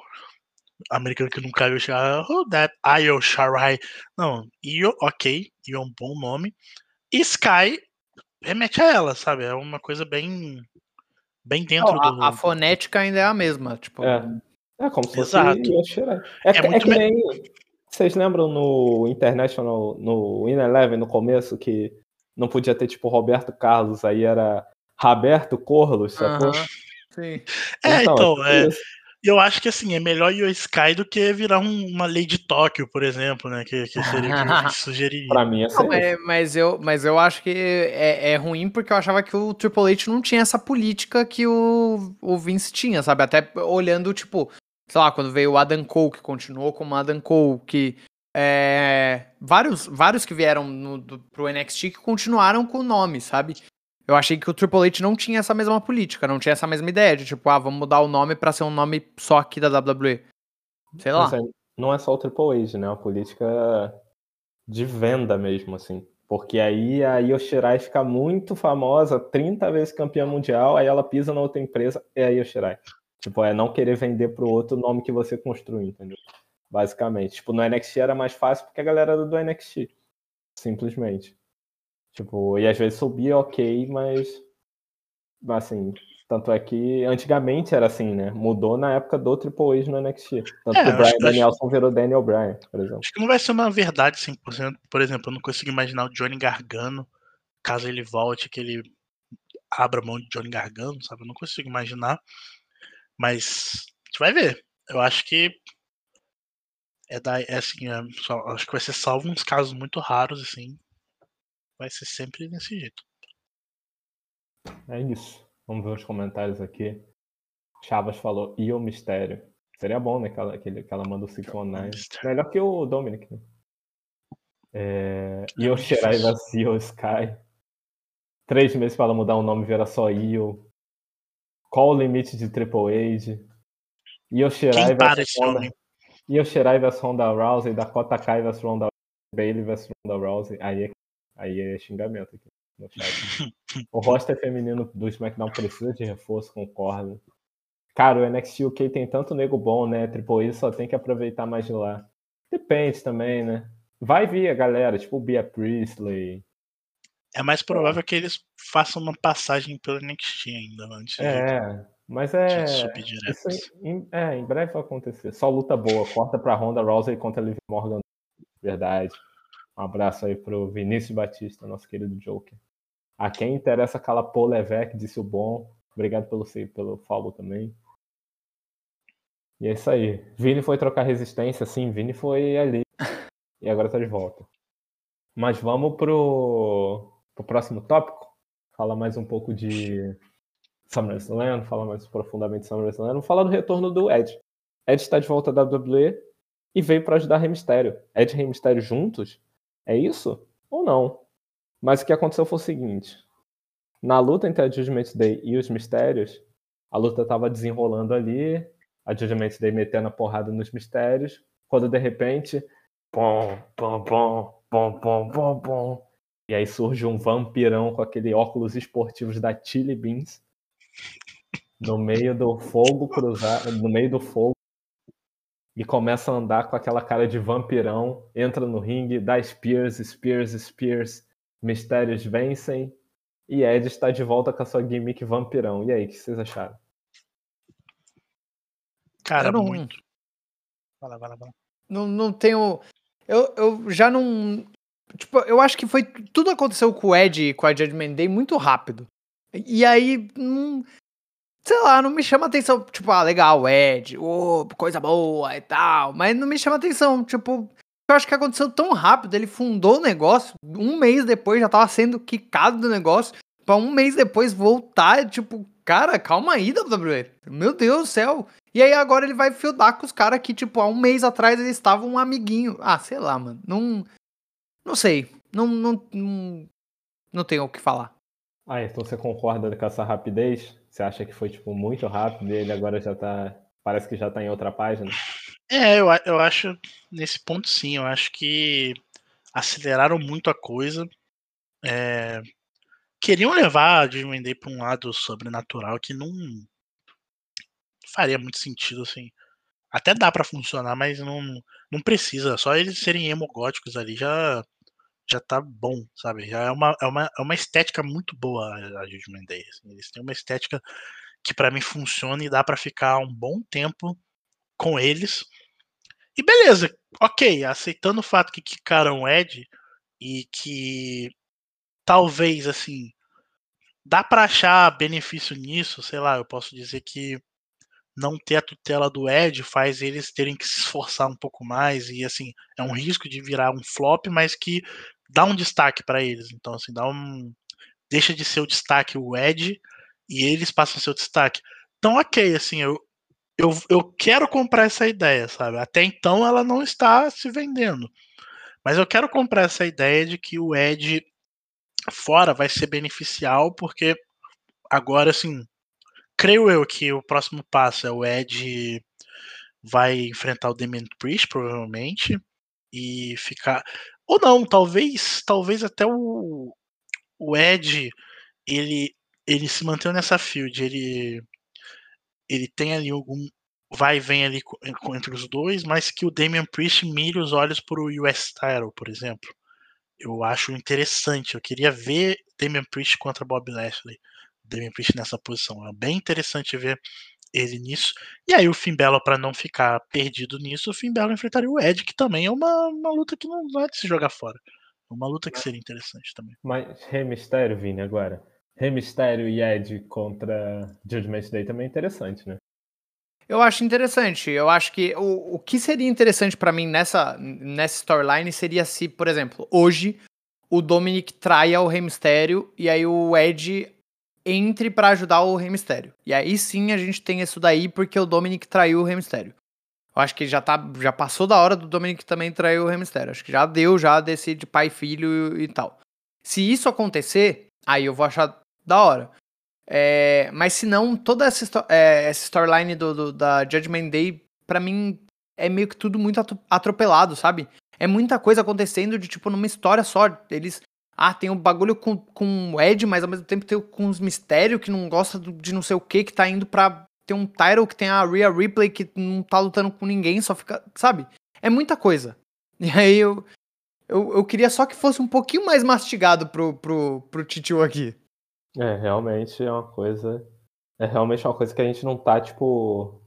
americano que nunca viu chegar, oh, that Io Sharai. Não, Io, ok, Io é um bom nome. E Sky remete a ela, sabe? É uma coisa bem bem dentro Não, do a, a fonética ainda é a mesma. Tipo, É. É como se fosse Exato. Yoshirai. É, É é muito que me- nem. Vocês lembram no International, no Win Eleven, no começo, que não podia ter tipo Roberto Carlos, aí era Roberto Corlos, sacou? aham, Sim. É, então, tipo é, isso. eu acho que assim, é melhor Io Sky do que virar um- uma lei de Tóquio, por exemplo, né? Que, que seria o que eu sugeriria. Pra mim é Não, mas, mas eu, mas eu acho que é, é ruim porque eu achava que o Triple H não tinha essa política que o, o Vince tinha, sabe? Até olhando, tipo, sei lá, quando veio o Adam Cole, que continuou como Adam Cole, que é, vários, vários que vieram no, do, pro NXT que continuaram com o nome, sabe? Eu achei que o Triple H não tinha essa mesma política, não tinha essa mesma ideia de, tipo, ah, vamos mudar o nome pra ser um nome só aqui da WWE. Sei lá. É- não é só o Triple H, né? É uma política de venda mesmo, assim. Porque aí a Yoshirai fica muito famosa, 30 vezes campeã mundial, aí ela pisa na outra empresa, é a Yoshirai. Tipo, é não querer vender pro outro nome que você construiu, entendeu? Basicamente. Tipo, no NXT era mais fácil porque a galera era do NXT. Simplesmente. Tipo, e às vezes subia ok, mas assim, tanto é que antigamente era assim, né? Mudou na época do Triple H no NXT. Tanto É, que o Brian acho Danielson virou Daniel Bryan, por exemplo. Acho que não vai ser uma verdade 100%. Por exemplo, eu não consigo imaginar o Johnny Gargano, caso ele volte, que ele abra mão de Johnny Gargano, sabe? Eu não consigo imaginar. Mas a gente vai ver. Eu acho que É, da, é assim, é, só, acho que vai ser salvo uns casos muito raros, assim. Vai ser sempre desse jeito. É isso. Vamos ver os comentários aqui. Chavas falou, e o mistério? Seria bom, né? Que ela, que, que ela manda o 619. Mistério. Melhor que o Dominic, né? É... É Io muito Shirai vazio Sky. Três meses para ela mudar o nome e virar só Io. Qual o limite de Triple Age? Io Shirai Quem para esse Ronda. Io Shirai vs Ronda Rousey, Dakota Kai vs Ronda Bailey vs Ronda Rousey. Aí é, aí é xingamento aqui no chat. o roster feminino do SmackDown precisa de reforço, concordo. Cara, o NXT UK tem tanto nego bom, né? Triple H só tem que aproveitar mais de lá. Depende também, né? Vai vir a galera, tipo o Bia Priestley. É mais provável que eles façam uma passagem pelo NXT ainda, antes de, É, mas é. Isso em, é, em breve vai acontecer. Só luta boa. Corta pra Ronda Rousey contra Liv Morgan. Verdade. Um abraço aí pro Vinícius Batista, nosso querido Joker. A quem interessa aquela Paul Levesque, disse o bom. Obrigado pelo, pelo follow também. E é isso aí. Vini foi trocar resistência, sim, Vini foi ali. E agora tá de volta. Mas vamos pro, pro próximo tópico. Falar mais um pouco de SummerSlam, falar mais profundamente de SummerSlam. Vamos falar do retorno do Ed. Ed está de volta da WWE e veio para ajudar Rey Mysterio. Ed e Rey Mysterio juntos? É isso? Ou não? Mas o que aconteceu foi o seguinte. Na luta entre a Judgment Day e os Mistérios, a luta estava desenrolando ali, a Judgment Day metendo a porrada nos Mistérios, quando de repente, pom, pom, pom, pom, pom, pom, pom, e aí surge um vampirão com aquele óculos esportivos da Chili Beans no meio do fogo cruzado, no meio do fogo e começa a andar com aquela cara de vampirão, entra no ringue, dá Spears, Spears, Spears, Mistérios vencem e Ed está de volta com a sua gimmick vampirão. E aí, o que vocês acharam? Cara, não- muito. Vai lá, vai lá, vai lá. Não, não tenho. Eu, eu já não. Tipo, eu acho que foi. Tudo aconteceu com o Ed e com a Judgment Day muito rápido. E aí. Não, sei lá, não me chama atenção. Tipo, ah, legal, Ed, ô, coisa boa e tal. Mas não me chama atenção. Tipo, eu acho que aconteceu tão rápido. Ele fundou o negócio. Um mês depois já tava sendo quicado do negócio. Pra um mês depois voltar. Tipo, cara, calma aí, WWE. Meu Deus do céu. E aí agora ele vai fildar com os caras que, tipo, há um mês atrás eles estavam um amiguinho. Ah, sei lá, mano. Não. Não sei. Não, não, não, não tenho o que falar. Ah, então você concorda com essa rapidez? Você acha que foi, tipo, muito rápido e ele agora já tá. Parece que já tá em outra página? É, eu, eu acho, nesse ponto sim, eu acho que aceleraram muito a coisa. É, queriam levar a Day pra um lado sobrenatural que não faria muito sentido, assim. Até dá pra funcionar, mas não, não precisa. Só eles serem emogóticos ali já já tá bom, sabe? Já é uma, é uma, é uma estética muito boa a Judgment Day. assim. Eles têm uma estética que pra mim funciona e dá pra ficar um bom tempo com eles. E beleza, ok, aceitando o fato que quicaram o Ed e que talvez assim dá pra achar benefício nisso, sei lá, eu posso dizer que não ter a tutela do Ed faz eles terem que se esforçar um pouco mais e assim, é um risco de virar um flop, mas que dá um destaque pra eles. Então assim, dá um deixa de ser o destaque o Ed e eles passam o destaque. Então, OK, assim, eu eu, eu quero comprar essa ideia, sabe? Até então ela não está se vendendo. Mas eu quero comprar essa ideia de que o Ed fora vai ser beneficial, porque agora, assim, creio eu que o próximo passo é o Ed vai enfrentar o Damian Priest, provavelmente, e ficar. Ou não, talvez, talvez até o, o Ed ele, ele se mantém nessa field, ele ele tem ali algum vai e vem ali co- entre os dois, mas que o Damian Priest mire os olhos para o US Title, por exemplo. Eu acho interessante. Eu queria ver Damian Priest contra Bob Lashley. Damian Priest nessa posição. É bem interessante ver ele nisso. E aí o Finn Balor, para não ficar perdido nisso, o Finn Balor enfrentaria o Ed, que também é uma, uma luta que não vai se jogar fora. É Uma luta que seria interessante também. Mas Rei Mistério, Vini, agora. Rei Mistério e Ed contra Judgment Day também é interessante, né? Eu acho interessante. Eu acho que o, o que seria interessante pra mim nessa, nessa storyline seria se, por exemplo, hoje o Dominic traia o Rei Mistério e aí o Ed entre pra ajudar o Rei Mistério. E aí sim a gente tem isso daí porque o Dominic traiu o Rei Mistério. Eu acho que já, tá, já passou da hora do Dominic também trair o Rei Mistério. Acho que já deu já desse de pai filho e, e tal. Se isso acontecer, aí eu vou achar da hora. É, mas se não, toda essa, é, essa storyline do, do- da Judgment Day, pra mim, é meio que tudo muito atro- atropelado, sabe? É muita coisa acontecendo de, tipo, numa história só. Eles. Ah, tem um bagulho com, com o Ed, mas ao mesmo tempo tem com os mistérios que não gosta de não sei o que, que tá indo pra. Tem um title que tem a Rhea Ripley que não tá lutando com ninguém, só fica. Sabe? É muita coisa. E aí eu. Eu, eu queria só que fosse um pouquinho mais mastigado pro, pro, pro Titio aqui. É, realmente é uma coisa. É realmente uma coisa que a gente não tá, tipo.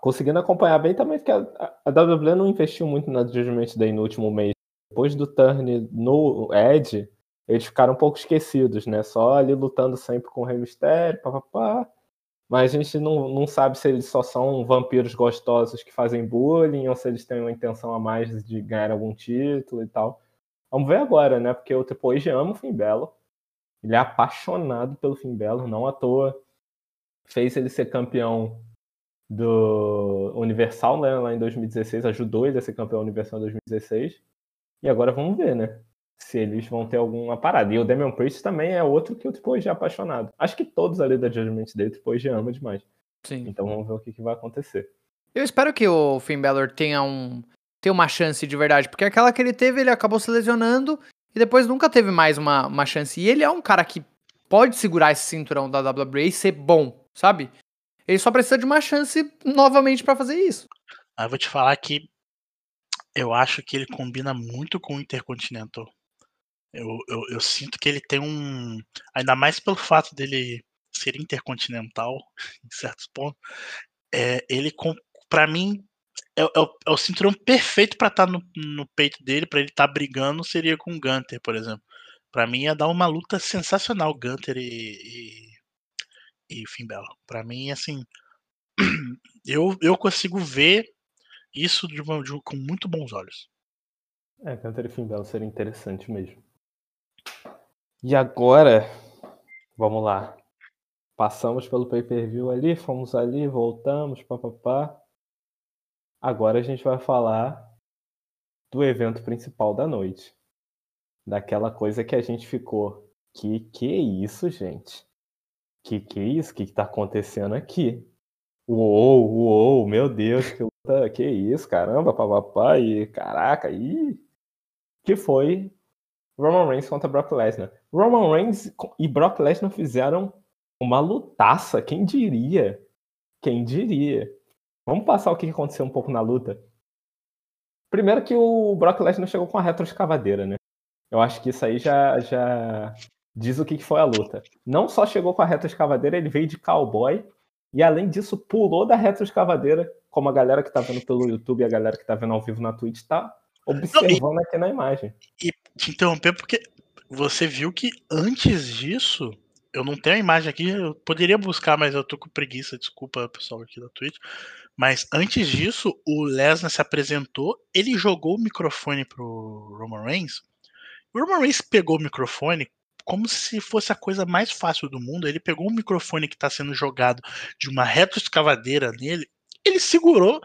Conseguindo acompanhar bem também, porque a, a- a WWE não investiu muito na Judgment Day no último mês. Depois do turn no Edge, eles ficaram um pouco esquecidos, né? Só ali lutando sempre com o Rei Mistério, papapá. Mas a gente não, não sabe se eles só são vampiros gostosos que fazem bullying ou se eles têm uma intenção a mais de ganhar algum título e tal. Vamos ver agora, né? Porque o Triple ama o Finn Balor. Ele é apaixonado pelo Finn Balor, não à toa. Fez ele ser campeão do Universal né, lá em 2016, ajudou ele a ser campeão Universal em 2016. E agora vamos ver, né? Se eles vão ter alguma parada. E o Damian Priest também é outro que o Triple H é apaixonado. Acho que todos ali da Judgment Day o Triple H ama demais. Sim. Então vamos ver o que, que vai acontecer. Eu espero que o Finn Balor tenha um tenha uma chance de verdade, porque aquela que ele teve, ele acabou se lesionando e depois nunca teve mais uma, uma chance. E ele é um cara que pode segurar esse cinturão da WWE e ser bom, sabe? Ele só precisa de uma chance novamente pra fazer isso. Aí eu vou te falar que eu acho que ele combina muito com o Intercontinental. Eu, eu, eu sinto que ele tem um. Ainda mais pelo fato dele ser intercontinental, em certos pontos. É, ele, pra mim, é, é o, é o cinturão perfeito pra estar no, no peito dele, pra ele estar brigando, seria com o Gunter, por exemplo. Pra mim ia dar uma luta sensacional, Gunter e, e, e Finn. Pra mim, assim, eu, eu consigo ver isso de uma- de com muito bons olhos. É, Gunter e seria interessante mesmo. E agora, vamos lá. Passamos pelo pay-per-view ali, fomos ali, voltamos, papapá. Agora a gente vai falar do evento principal da noite. Daquela coisa que a gente ficou. Que que é isso, gente? Que que é isso? O que que tá acontecendo aqui? Uou, uou, meu Deus, que luta, que isso, caramba, papapá, e caraca, e que foi Roman Reigns contra Brock Lesnar. Roman Reigns e Brock Lesnar fizeram uma lutaça, quem diria? Quem diria? Vamos passar o que aconteceu um pouco na luta. Primeiro que o Brock Lesnar chegou com a retroescavadeira, né? Eu acho que isso aí já, já diz o que foi a luta. Não só chegou com a retroescavadeira, ele veio de cowboy e além disso pulou da retroescavadeira, como a galera que tá vendo pelo YouTube e a galera que tá vendo ao vivo na Twitch tá observando aqui na imagem. E te interromper porque você viu que antes disso, eu não tenho a imagem aqui, eu poderia buscar, mas eu tô com preguiça, desculpa pessoal aqui da Twitch. Mas antes disso, o Lesnar se apresentou, ele jogou o microfone pro Roman Reigns. O Roman Reigns pegou o microfone como se fosse a coisa mais fácil do mundo. Ele pegou o microfone que está sendo jogado de uma retroescavadeira nele, ele segurou.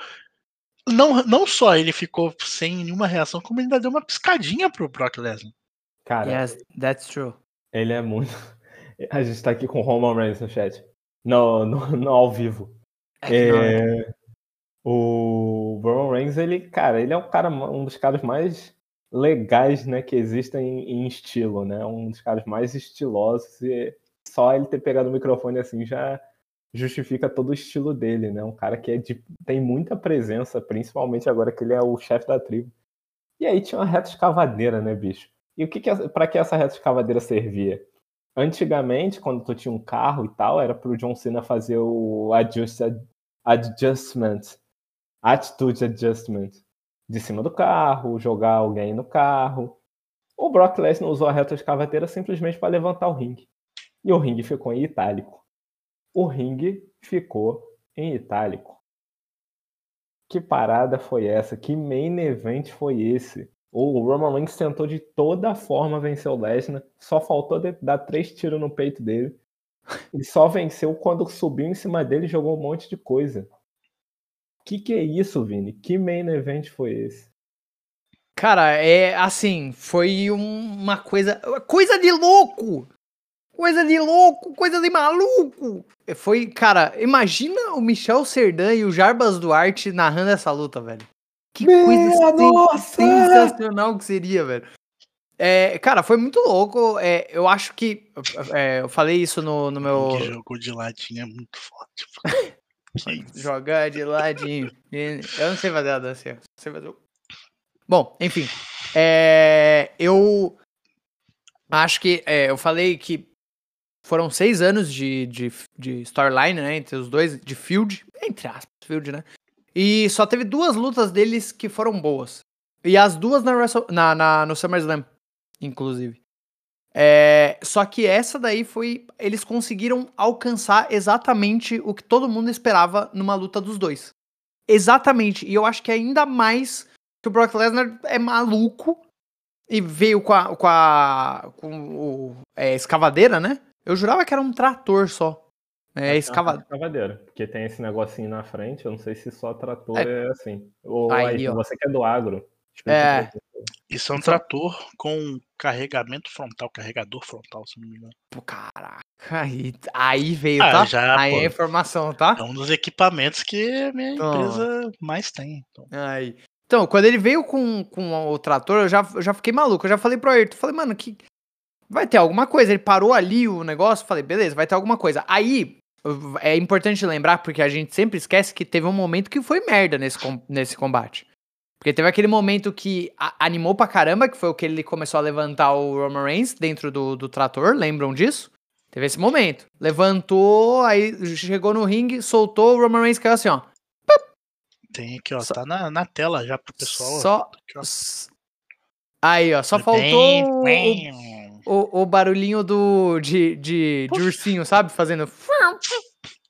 Não, não só ele ficou sem nenhuma reação, como ele ainda deu uma piscadinha pro Brock Lesnar. Cara, Yes, that's true. ele é muito. A gente tá aqui com o Roman Reigns no chat. No, no, no ao vivo. É, o Roman Reigns, ele, cara, ele é um cara, um dos caras mais legais, né, que existem em estilo, né? Um dos caras mais estilosos e só ele ter pegado o microfone assim já justifica todo o estilo dele, né? Um cara que é de, tem muita presença, principalmente agora que ele é o chefe da tribo. E aí tinha uma reta escavadeira, né, bicho? E o que, que para que essa reta escavadeira servia? Antigamente, quando tu tinha um carro e tal, era pro John Cena fazer o adjust, adjustment, attitude adjustment de cima do carro, jogar alguém no carro. O Brock Lesnar usou a reta escavadeira simplesmente para levantar o ringue. E o ringue ficou em itálico. O ringue ficou em itálico. Que parada foi essa? Que main event foi esse? O Roman Reigns tentou de toda forma vencer o Lesnar, só faltou dar três tiros no peito dele. E só venceu quando subiu em cima dele e jogou um monte de coisa. Que que é isso, Vini? Que main event foi esse? Cara, é assim, foi um- uma coisa. Coisa de louco! Coisa de louco, coisa de maluco! Foi, cara, imagina o Michel Serdan e o Jarbas Duarte narrando essa luta, velho. Que Minha coisa nossa! sensacional que seria, velho. É, cara, foi muito louco. é, eu acho que. é, eu falei isso no, no meu. Que jogou de ladinho é muito forte. Jogar de ladinho. Eu não sei fazer a dança. eu sei fazer o- Bom, enfim. é, eu acho que. é, eu falei que foram seis anos de, de, de storyline, né? Entre os dois, de field. Entre aspas, field, né? E só teve duas lutas deles que foram boas. E as duas na, Wrestle- na, na- no SummerSlam, inclusive. É, só que essa daí foi. Eles conseguiram alcançar exatamente o que todo mundo esperava numa luta dos dois. Exatamente. E eu acho que ainda mais que o Brock Lesnar é maluco e veio com a. com a. com o. É, escavadeira, né? Eu jurava que era um trator só. É, escava... escavadeira. Porque tem esse negocinho na frente, eu não sei se só trator É. é, assim. Ou Aí, aí, ó. você que é do agro. É. Isso é um trator com carregamento frontal, carregador frontal, se não me engano. Pô, caraca. Aí, aí veio, Ah, tá? já, aí pô. é informação, tá? É um dos equipamentos que a minha Toma. empresa mais tem. Então, Aí. Então, quando ele veio com, com o trator, eu já, eu já fiquei maluco. Eu já falei pro Ayrton, falei, mano, que vai ter alguma coisa. Ele parou ali o negócio, falei, beleza, vai ter alguma coisa. Aí, é importante lembrar, porque a gente sempre esquece que teve um momento que foi merda nesse, com- nesse combate. Porque teve aquele momento que animou pra caramba, que foi o que ele começou a levantar o Roman Reigns dentro do, do trator, lembram disso? Teve esse momento. Levantou, aí chegou no ringue, soltou, o Roman Reigns caiu assim, ó. tem aqui, ó. Só- Tá na, na tela já pro pessoal. Só. Aqui, ó. Aí, ó, só Bem- faltou o, bem- o, o barulhinho do de, de, de ursinho, sabe? Fazendo.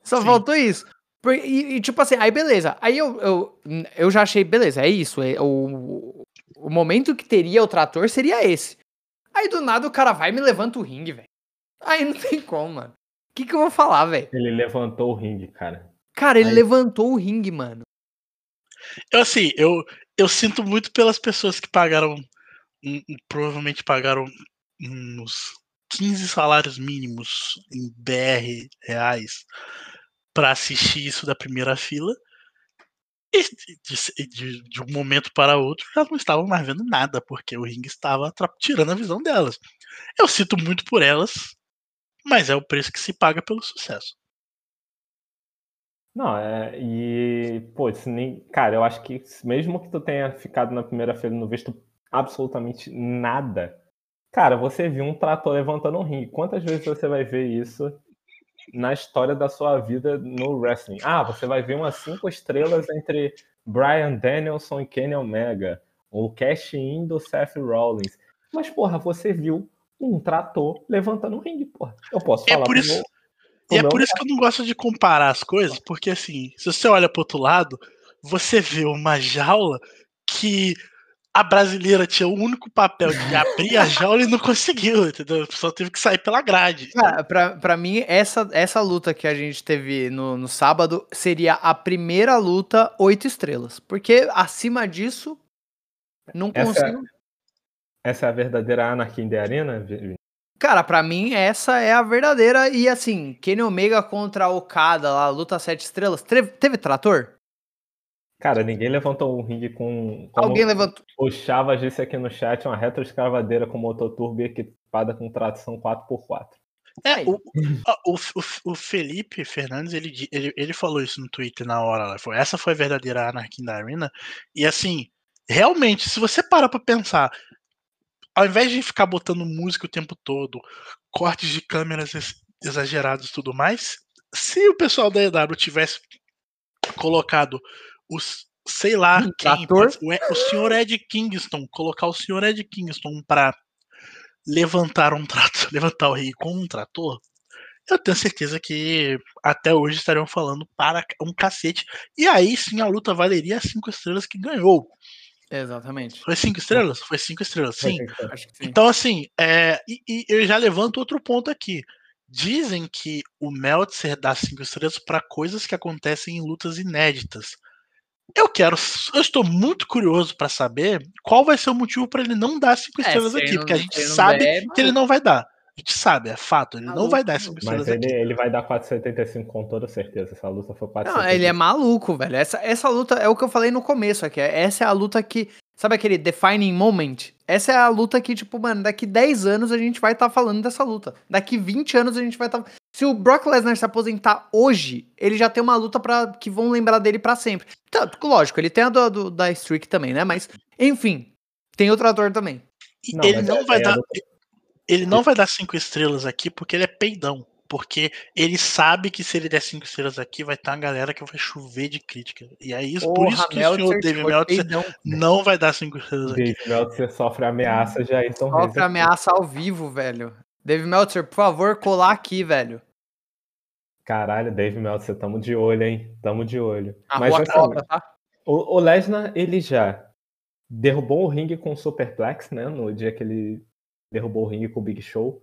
Só Sim. faltou isso. E, e, tipo assim, aí beleza. Aí eu, eu, eu já achei, beleza, é isso. é o, o momento que teria o trator seria esse. Aí do nada o cara vai e me levanta o ringue, velho. Aí não tem como, mano. O que, que eu vou falar, velho? Ele levantou o ringue, cara. Cara, ele Aí- levantou o ringue, mano. Eu, assim, eu, eu sinto muito pelas pessoas que pagaram. hum, hum, provavelmente pagaram uns 15 salários mínimos em BR reais pra assistir isso da primeira fila. E de, de- de um momento para outro já não estavam mais vendo nada, porque o ringue estava tirando a visão delas. Eu sinto muito por elas, mas é o preço que se paga pelo sucesso. Não, é. E, pô, nem. Cara, eu acho que mesmo que tu tenha ficado na primeira feira e não visto absolutamente nada, cara, você viu um trator levantando um ringue. Quantas vezes você vai ver isso na história da sua vida no wrestling? Ah, você vai ver umas cinco estrelas entre Brian Danielson e Kenny Omega, o cash-in do Seth Rollins. Mas, porra, você viu um trator levantando um ringue, porra. Eu posso É falar por isso- meu- E é por isso que eu não gosto de comparar as coisas, porque assim, se você olha pro outro lado, você vê uma jaula que a brasileira tinha o único papel de abrir a jaula e não conseguiu, entendeu? A pessoa teve que sair pela grade. Cara, pra, pra mim, essa, essa luta que a gente teve no, no sábado seria a primeira luta oito estrelas. Porque acima disso, não Essa é- consigo. Essa é a verdadeira Anarquia in the Arena? Cara, pra mim, essa é a verdadeira. E assim, Kenny Omega contra Okada lá, luta sete estrelas. Teve, teve trator? Cara, ninguém levantou um ringue com. como Alguém levantou. O Chavas disse aqui no chat, uma retroescavadeira com motor turbo e equipada com tração 4x4. É, o, a- o, o, o Felipe Fernandes, ele, ele, ele falou isso no Twitter na hora. lá, Foi, essa foi a verdadeira Anarquia da Arena. E assim, realmente, se você parar pra pensar, ao invés de ficar botando música o tempo todo, cortes de câmeras ex- exagerados e tudo mais, se o pessoal da EW tivesse colocado os, sei lá, Um quem, o, senhor Ed Kingston, colocar o senhor Ed Kingston pra levantar um trator, levantar o rei com um trator, eu tenho certeza que até hoje estariam falando para um cacete. E aí sim a luta valeria as cinco estrelas que ganhou. Exatamente. Foi cinco estrelas? Foi cinco estrelas, sim. Sim. Então, assim, é, e, e eu já levanto outro ponto aqui. Dizem que o Meltzer dá cinco estrelas para coisas que acontecem em lutas inéditas. Eu quero, eu estou muito curioso para saber qual vai ser o motivo para ele não dar cinco É, estrelas ele aqui, não- porque a gente não sabe der, que ele não vai dar. A gente sabe, é fato, ele não Maluco, vai dar cinco Mas estrelas ele, aqui. ele vai dar 4,75 com toda certeza. Essa luta foi 4,75. Não, ele é maluco, velho. Essa, essa luta é o que eu falei no começo aqui. Essa é a luta que. Sabe aquele defining moment? Essa é a luta que, tipo, mano, daqui 10 anos a gente vai estar falando dessa luta. Daqui 20 anos a gente vai estar. Se o Brock Lesnar se aposentar hoje, ele já tem uma luta para que vão lembrar dele pra sempre. Tanto, lógico, ele tem a do, do- da Streak também, né? Mas, enfim, tem outro ator também. Não, ele não é- vai é dar. Ele não vai dar cinco estrelas aqui porque ele é peidão. Porque ele sabe que se ele der cinco estrelas aqui, vai ter uma galera que vai chover de crítica. E é isso, por isso que o senhor David Meltzer peidão. não vai dar cinco estrelas aqui. Dave Meltzer sofre ameaça já então Sofre ameaça ao vivo, velho. Dave Meltzer, por favor, colar aqui, velho. Caralho, Dave Meltzer, tamo de olho, hein? Tamo de olho. A Mas rua assim, cobra, tá? o, o Lesnar, ele já derrubou o ringue com o Superplex, né? No dia que ele derrubou o ringue com o Big Show,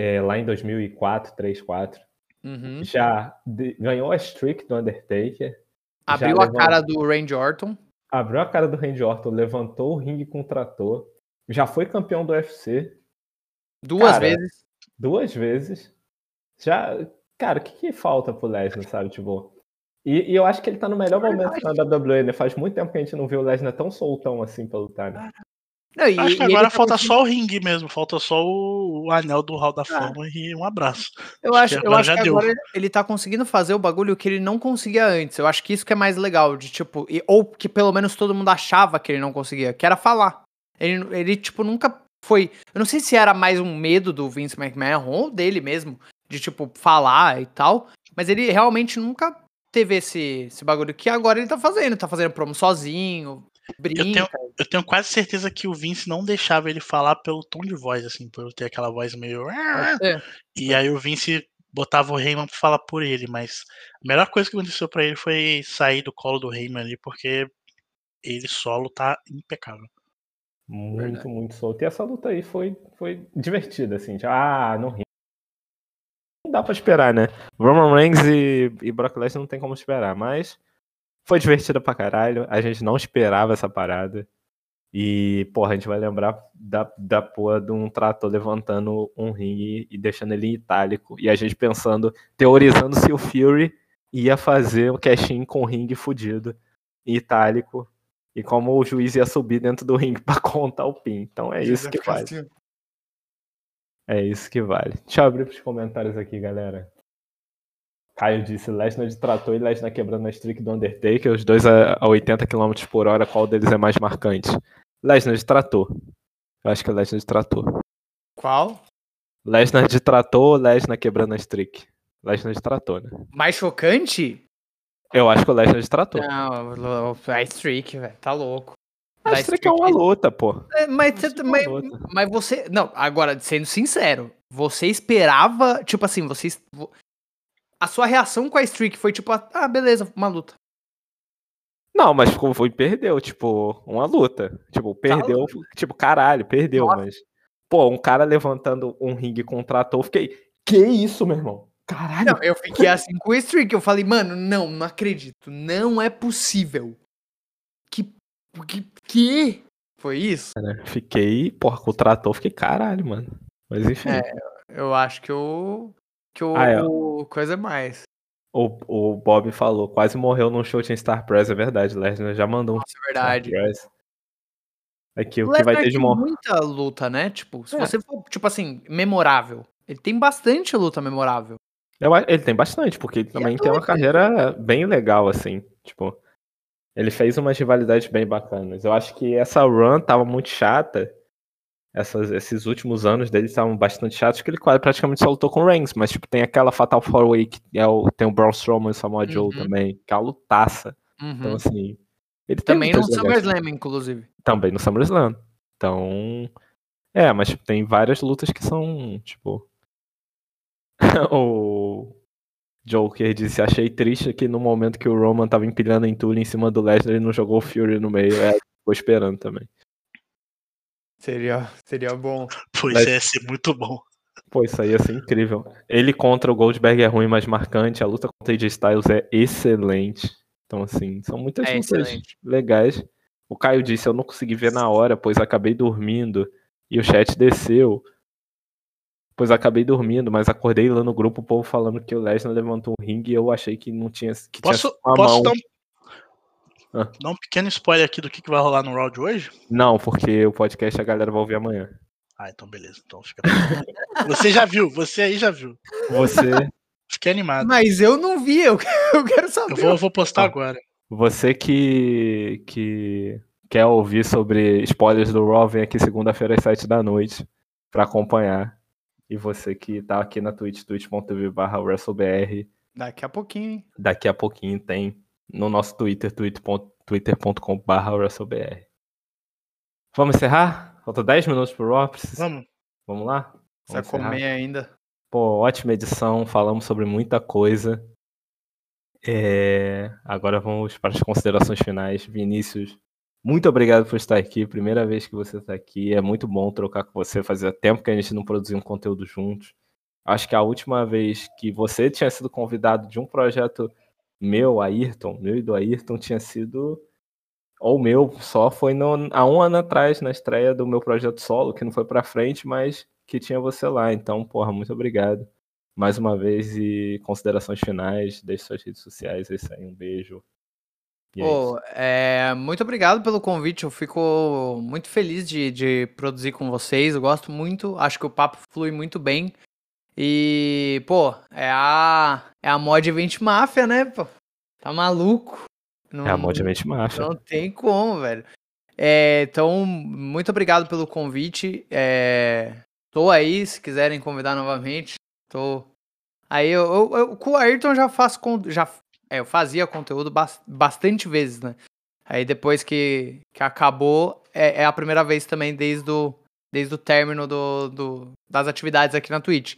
é, lá em 2004, 3, 4. Uhum. Já de- ganhou a streak do Undertaker, Abriu Já a cara do Randy Orton. abriu a cara do Randy Orton, levantou o ringue com o trator, já foi campeão do UFC Duas Cara, vezes. duas vezes. Já, cara, o que, que falta pro Lesnar, sabe? Tipo, e, e eu acho que ele tá no melhor momento na WWE, né? Faz muito tempo que a gente não vê o Lesnar tão soltão assim pra lutar, né? Não, e- Acho que ele agora tá falta conseguindo- só o ringue mesmo, falta só o, o anel do Hall da Ah. Fama e um abraço. Eu acho acho, que eu agora acho que agora ele- ele tá conseguindo fazer o bagulho que ele não conseguia antes. Eu acho que isso que é mais legal, de tipo, e- ou que pelo menos todo mundo achava que ele não conseguia, que era falar. Ele, ele tipo, nunca foi. Eu não sei se era mais um medo do Vince McMahon ou dele mesmo, de tipo, falar e tal, mas ele realmente nunca teve esse, esse bagulho que agora ele tá fazendo. Tá fazendo promo sozinho, brinca. Eu tenho quase certeza que o Vince não deixava ele falar pelo tom de voz, assim, por ter aquela voz meio. É. E aí o Vince botava o Heyman pra falar por ele, mas a melhor coisa que aconteceu pra ele foi sair do colo do Heyman ali, porque ele solo tá impecável. Muito, Verdade. muito solto. E essa luta aí foi, foi divertida, assim. Já, ah, não ri. Não dá pra esperar, né? Roman Reigns e, e Brock Lesnar não tem como esperar, mas foi divertida pra caralho. A gente não esperava essa parada. E, porra, a gente vai lembrar da, da porra de um trator levantando um ringue e deixando ele em itálico. E a gente pensando, teorizando se o Fury ia fazer o cash-in com o ringue fudido em itálico. E como o juiz ia subir dentro do ringue pra contar o pin. Então é isso que vale. É isso que vale. Deixa eu abrir pros comentários aqui, galera. Caio disse Lesnar de trator e Lesnar quebrando a streak do Undertaker, os dois a, a 80 km por hora, qual deles é mais marcante? Lesnar de trator. Eu acho que é Lesnar de trator. Qual? Lesnar de trator ou Lesnar quebrando a streak? Lesnar de trator, né? Mais chocante? Eu acho que é o Lesnar de trator. Não, a Streak, velho. Tá louco. a da streak é uma streak- luta, pô. É, Mas, você- é mas, luta. mas você. Não, agora, sendo sincero, você esperava. Tipo assim, você. A sua reação com a Streak foi tipo, ah, beleza, uma luta. Não, mas ficou, foi perdeu, tipo, uma luta. Tipo, perdeu, tipo, caralho, perdeu, Nossa. mas. Pô, um cara levantando um ringue eu fiquei. Que isso, meu irmão? Caralho. Não, eu fiquei assim com a Streak. Eu falei, mano, não, não acredito. Não é possível. Que. Que. que? Foi isso? né? Fiquei, porra, com o trator, fiquei caralho, mano. Mas enfim. É. Eu acho que o. Que o. Ah, é. o- coisa é mais. O, o Bob falou, quase morreu num show em Star Press, é verdade. Lesnar já mandou um Nossa, é verdade. Aqui, o O que vai ter de morrer. muita luta, né? Tipo, se É. você for, tipo assim, memorável. Ele tem bastante luta memorável. Ele tem bastante, porque ele é também tem uma carreira bem legal, assim. Tipo, ele fez umas rivalidades bem bacanas. Eu acho que essa run tava muito chata. Essas- esses últimos anos dele estavam bastante chatos, porque ele quase praticamente só lutou com o Reigns. Mas, tipo, tem aquela Fatal Four Way que é o, tem o Braun Strowman e o Samoa Joe Uhum. também, que é uma lutaça. Então, Uhum. assim. Ele Também no. SummerSlam, inclusive. Também no SummerSlam. Então. É, mas tipo, tem várias lutas que são, tipo. o Joker disse: Achei triste que no momento que o Roman tava empilhando em Tully em cima do Lesnar, ele não jogou o Fury no meio. É, ficou esperando também. Seria, seria bom. Pois Mas- é, ia ser muito bom. Pô, isso aí ia ser incrível. Ele contra o Goldberg é ruim, mas marcante. A luta contra o AJ Styles é excelente. Então, assim, são muitas É lutas excelente. legais. O Caio disse: Eu não consegui ver na hora, pois acabei dormindo. E o chat desceu. Pois acabei dormindo, mas acordei lá no grupo o povo falando que o Lesnar levantou um ringue e eu achei que não tinha. Que tinha Posso, sido com a posso mão. dar, um, Ah. dar um pequeno spoiler aqui do que, que vai rolar no round hoje? Não, porque o podcast a galera vai ouvir amanhã. Ah, então beleza. Então fica. você já viu, você aí já viu. Você, Fiquei animado. Mas eu não vi, eu, eu quero saber. Eu vou, eu vou postar Ah. agora. você que, que quer ouvir sobre spoilers do Raw, vem aqui segunda-feira às 7 da noite pra acompanhar. E você que tá aqui na Twitch, twitch.tv barra WrestleBR, Daqui a pouquinho, hein? daqui a pouquinho tem no nosso Twitter, twitter.com twitter.com barra WrestleBR. Vamos encerrar? Falta 10 minutos pro Raw. Precisa... Vamos. Vamos lá? Precisa comer ainda. Pô, ótima edição, falamos sobre muita coisa. É, Agora vamos para as considerações finais. Vinícius, muito obrigado por estar aqui. Primeira vez que você está aqui. É muito bom trocar com você. Fazia tempo que a gente não produzia um conteúdo juntos. Acho que a última vez que você tinha sido convidado de um projeto meu, Ayrton, meu e do Ayrton, tinha sido. Ou meu, só foi no- há um ano atrás, na estreia do meu projeto solo, que não foi pra frente, mas que tinha você lá. Então, porra, muito obrigado mais uma vez e considerações finais, deixe suas redes sociais, é isso aí, um beijo. É. Pô, é, muito obrigado pelo convite. Eu fico muito feliz de, de produzir com vocês. Eu gosto muito. Acho que o papo flui muito bem. E, pô, é a, é a mod Event Máfia, né, pô? Tá maluco? Não, É a Mod Event Máfia. não tem como, velho. É, então, muito obrigado pelo convite. É, tô aí, se quiserem convidar novamente. Tô. Aí eu, eu- eu- com o Ayrton já faço já é, eu fazia conteúdo bas- bastante vezes, né? Aí depois que, que acabou, é, é a primeira vez também desde o, desde o término do, do- das atividades aqui na Twitch.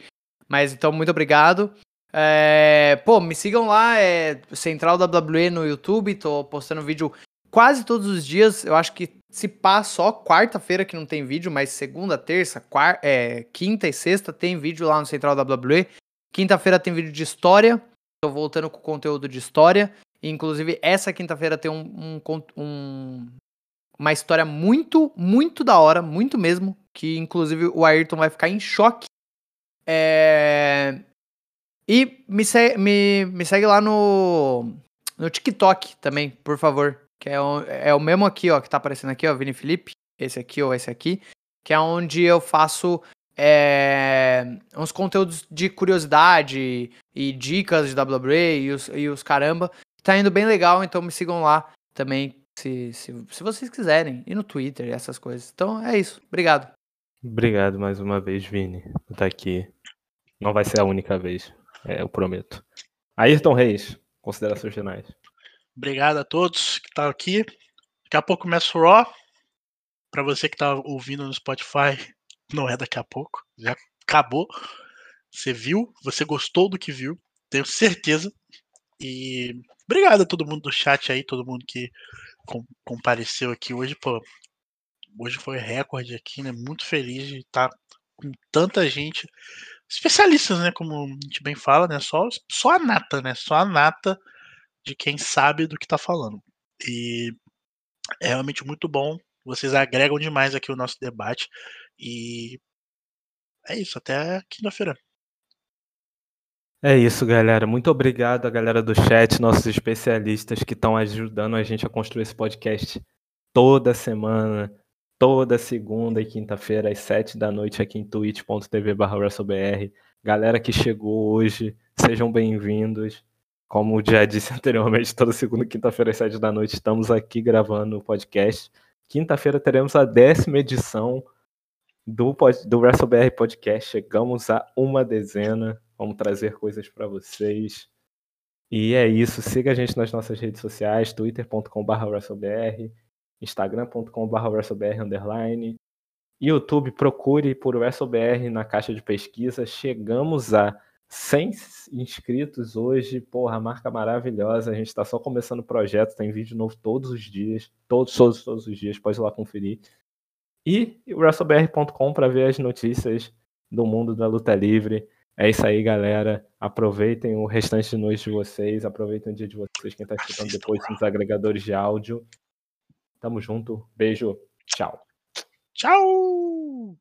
Mas então, muito obrigado. É, pô, me sigam lá, é Central WWE no YouTube, tô postando vídeo quase todos os dias. Eu acho que se pá só quarta-feira que não tem vídeo, mas segunda, terça, quar- é, quinta e sexta tem vídeo lá no Central WWE. Quinta-feira tem vídeo de história. Tô voltando com conteúdo de história. Inclusive, essa quinta-feira tem um, um um- uma história muito, muito da hora, muito mesmo. Que inclusive o Ayrton vai ficar em choque. É, E me, se- me, me segue lá no, no TikTok também, por favor. Que é o, é o mesmo aqui, ó, que tá aparecendo aqui, ó, Vini Felipe. Esse aqui ou esse aqui. Que é onde eu faço é, uns conteúdos de curiosidade e dicas de WWE e os, e os caramba. Tá indo bem legal, então me sigam lá também, se, se, se vocês quiserem. E no Twitter essas coisas. Então é isso. Obrigado. Obrigado mais uma vez, Vini, por estar aqui. Não vai ser a única vez, é, eu prometo. Ayrton Reis, considerações finais. Obrigado a todos que estão aqui. Daqui a pouco começa o Raw. Pra você que tá ouvindo no Spotify, não é daqui a pouco. Já acabou. Você viu, você gostou do que viu, tenho certeza. E obrigado a todo mundo do chat aí, todo mundo que com- compareceu aqui hoje, pô. Hoje foi recorde aqui, né? Muito feliz de estar com tanta gente. Especialistas, né? Como a gente bem fala, né? Só, só a nata, né? Só a nata de quem sabe do que tá falando. E é realmente muito bom. Vocês agregam demais aqui o nosso debate. E é isso. Até quinta-feira. É isso, galera. Muito obrigado a galera do chat, nossos especialistas que estão ajudando a gente a construir esse podcast toda semana, toda segunda e quinta-feira, às sete da noite, aqui em twitch.tv WrestleBR. Galera que chegou hoje, sejam bem-vindos. Como já disse anteriormente, toda segunda e quinta-feira, às sete da noite, estamos aqui gravando o podcast. Quinta-feira teremos a décima edição do, do WrestleBR Podcast. Chegamos a uma dezena. Vamos trazer coisas para vocês. E é isso. Siga a gente nas nossas redes sociais: twitter.com.br instagram.com.br WrestleBR. YouTube, procure por WrestleBR na caixa de pesquisa. Chegamos a 100 inscritos hoje, porra, marca maravilhosa. A gente está só começando o projeto, tem vídeo novo todos os dias, todos, todos, todos os dias, pode ir lá conferir. E o WrestleBR.com para ver as notícias do mundo da luta livre. É isso aí, galera. Aproveitem o restante de noite de vocês, aproveitem o dia de vocês, quem está escutando depois nos agregadores de áudio. Tamo junto, beijo, tchau. Tchau!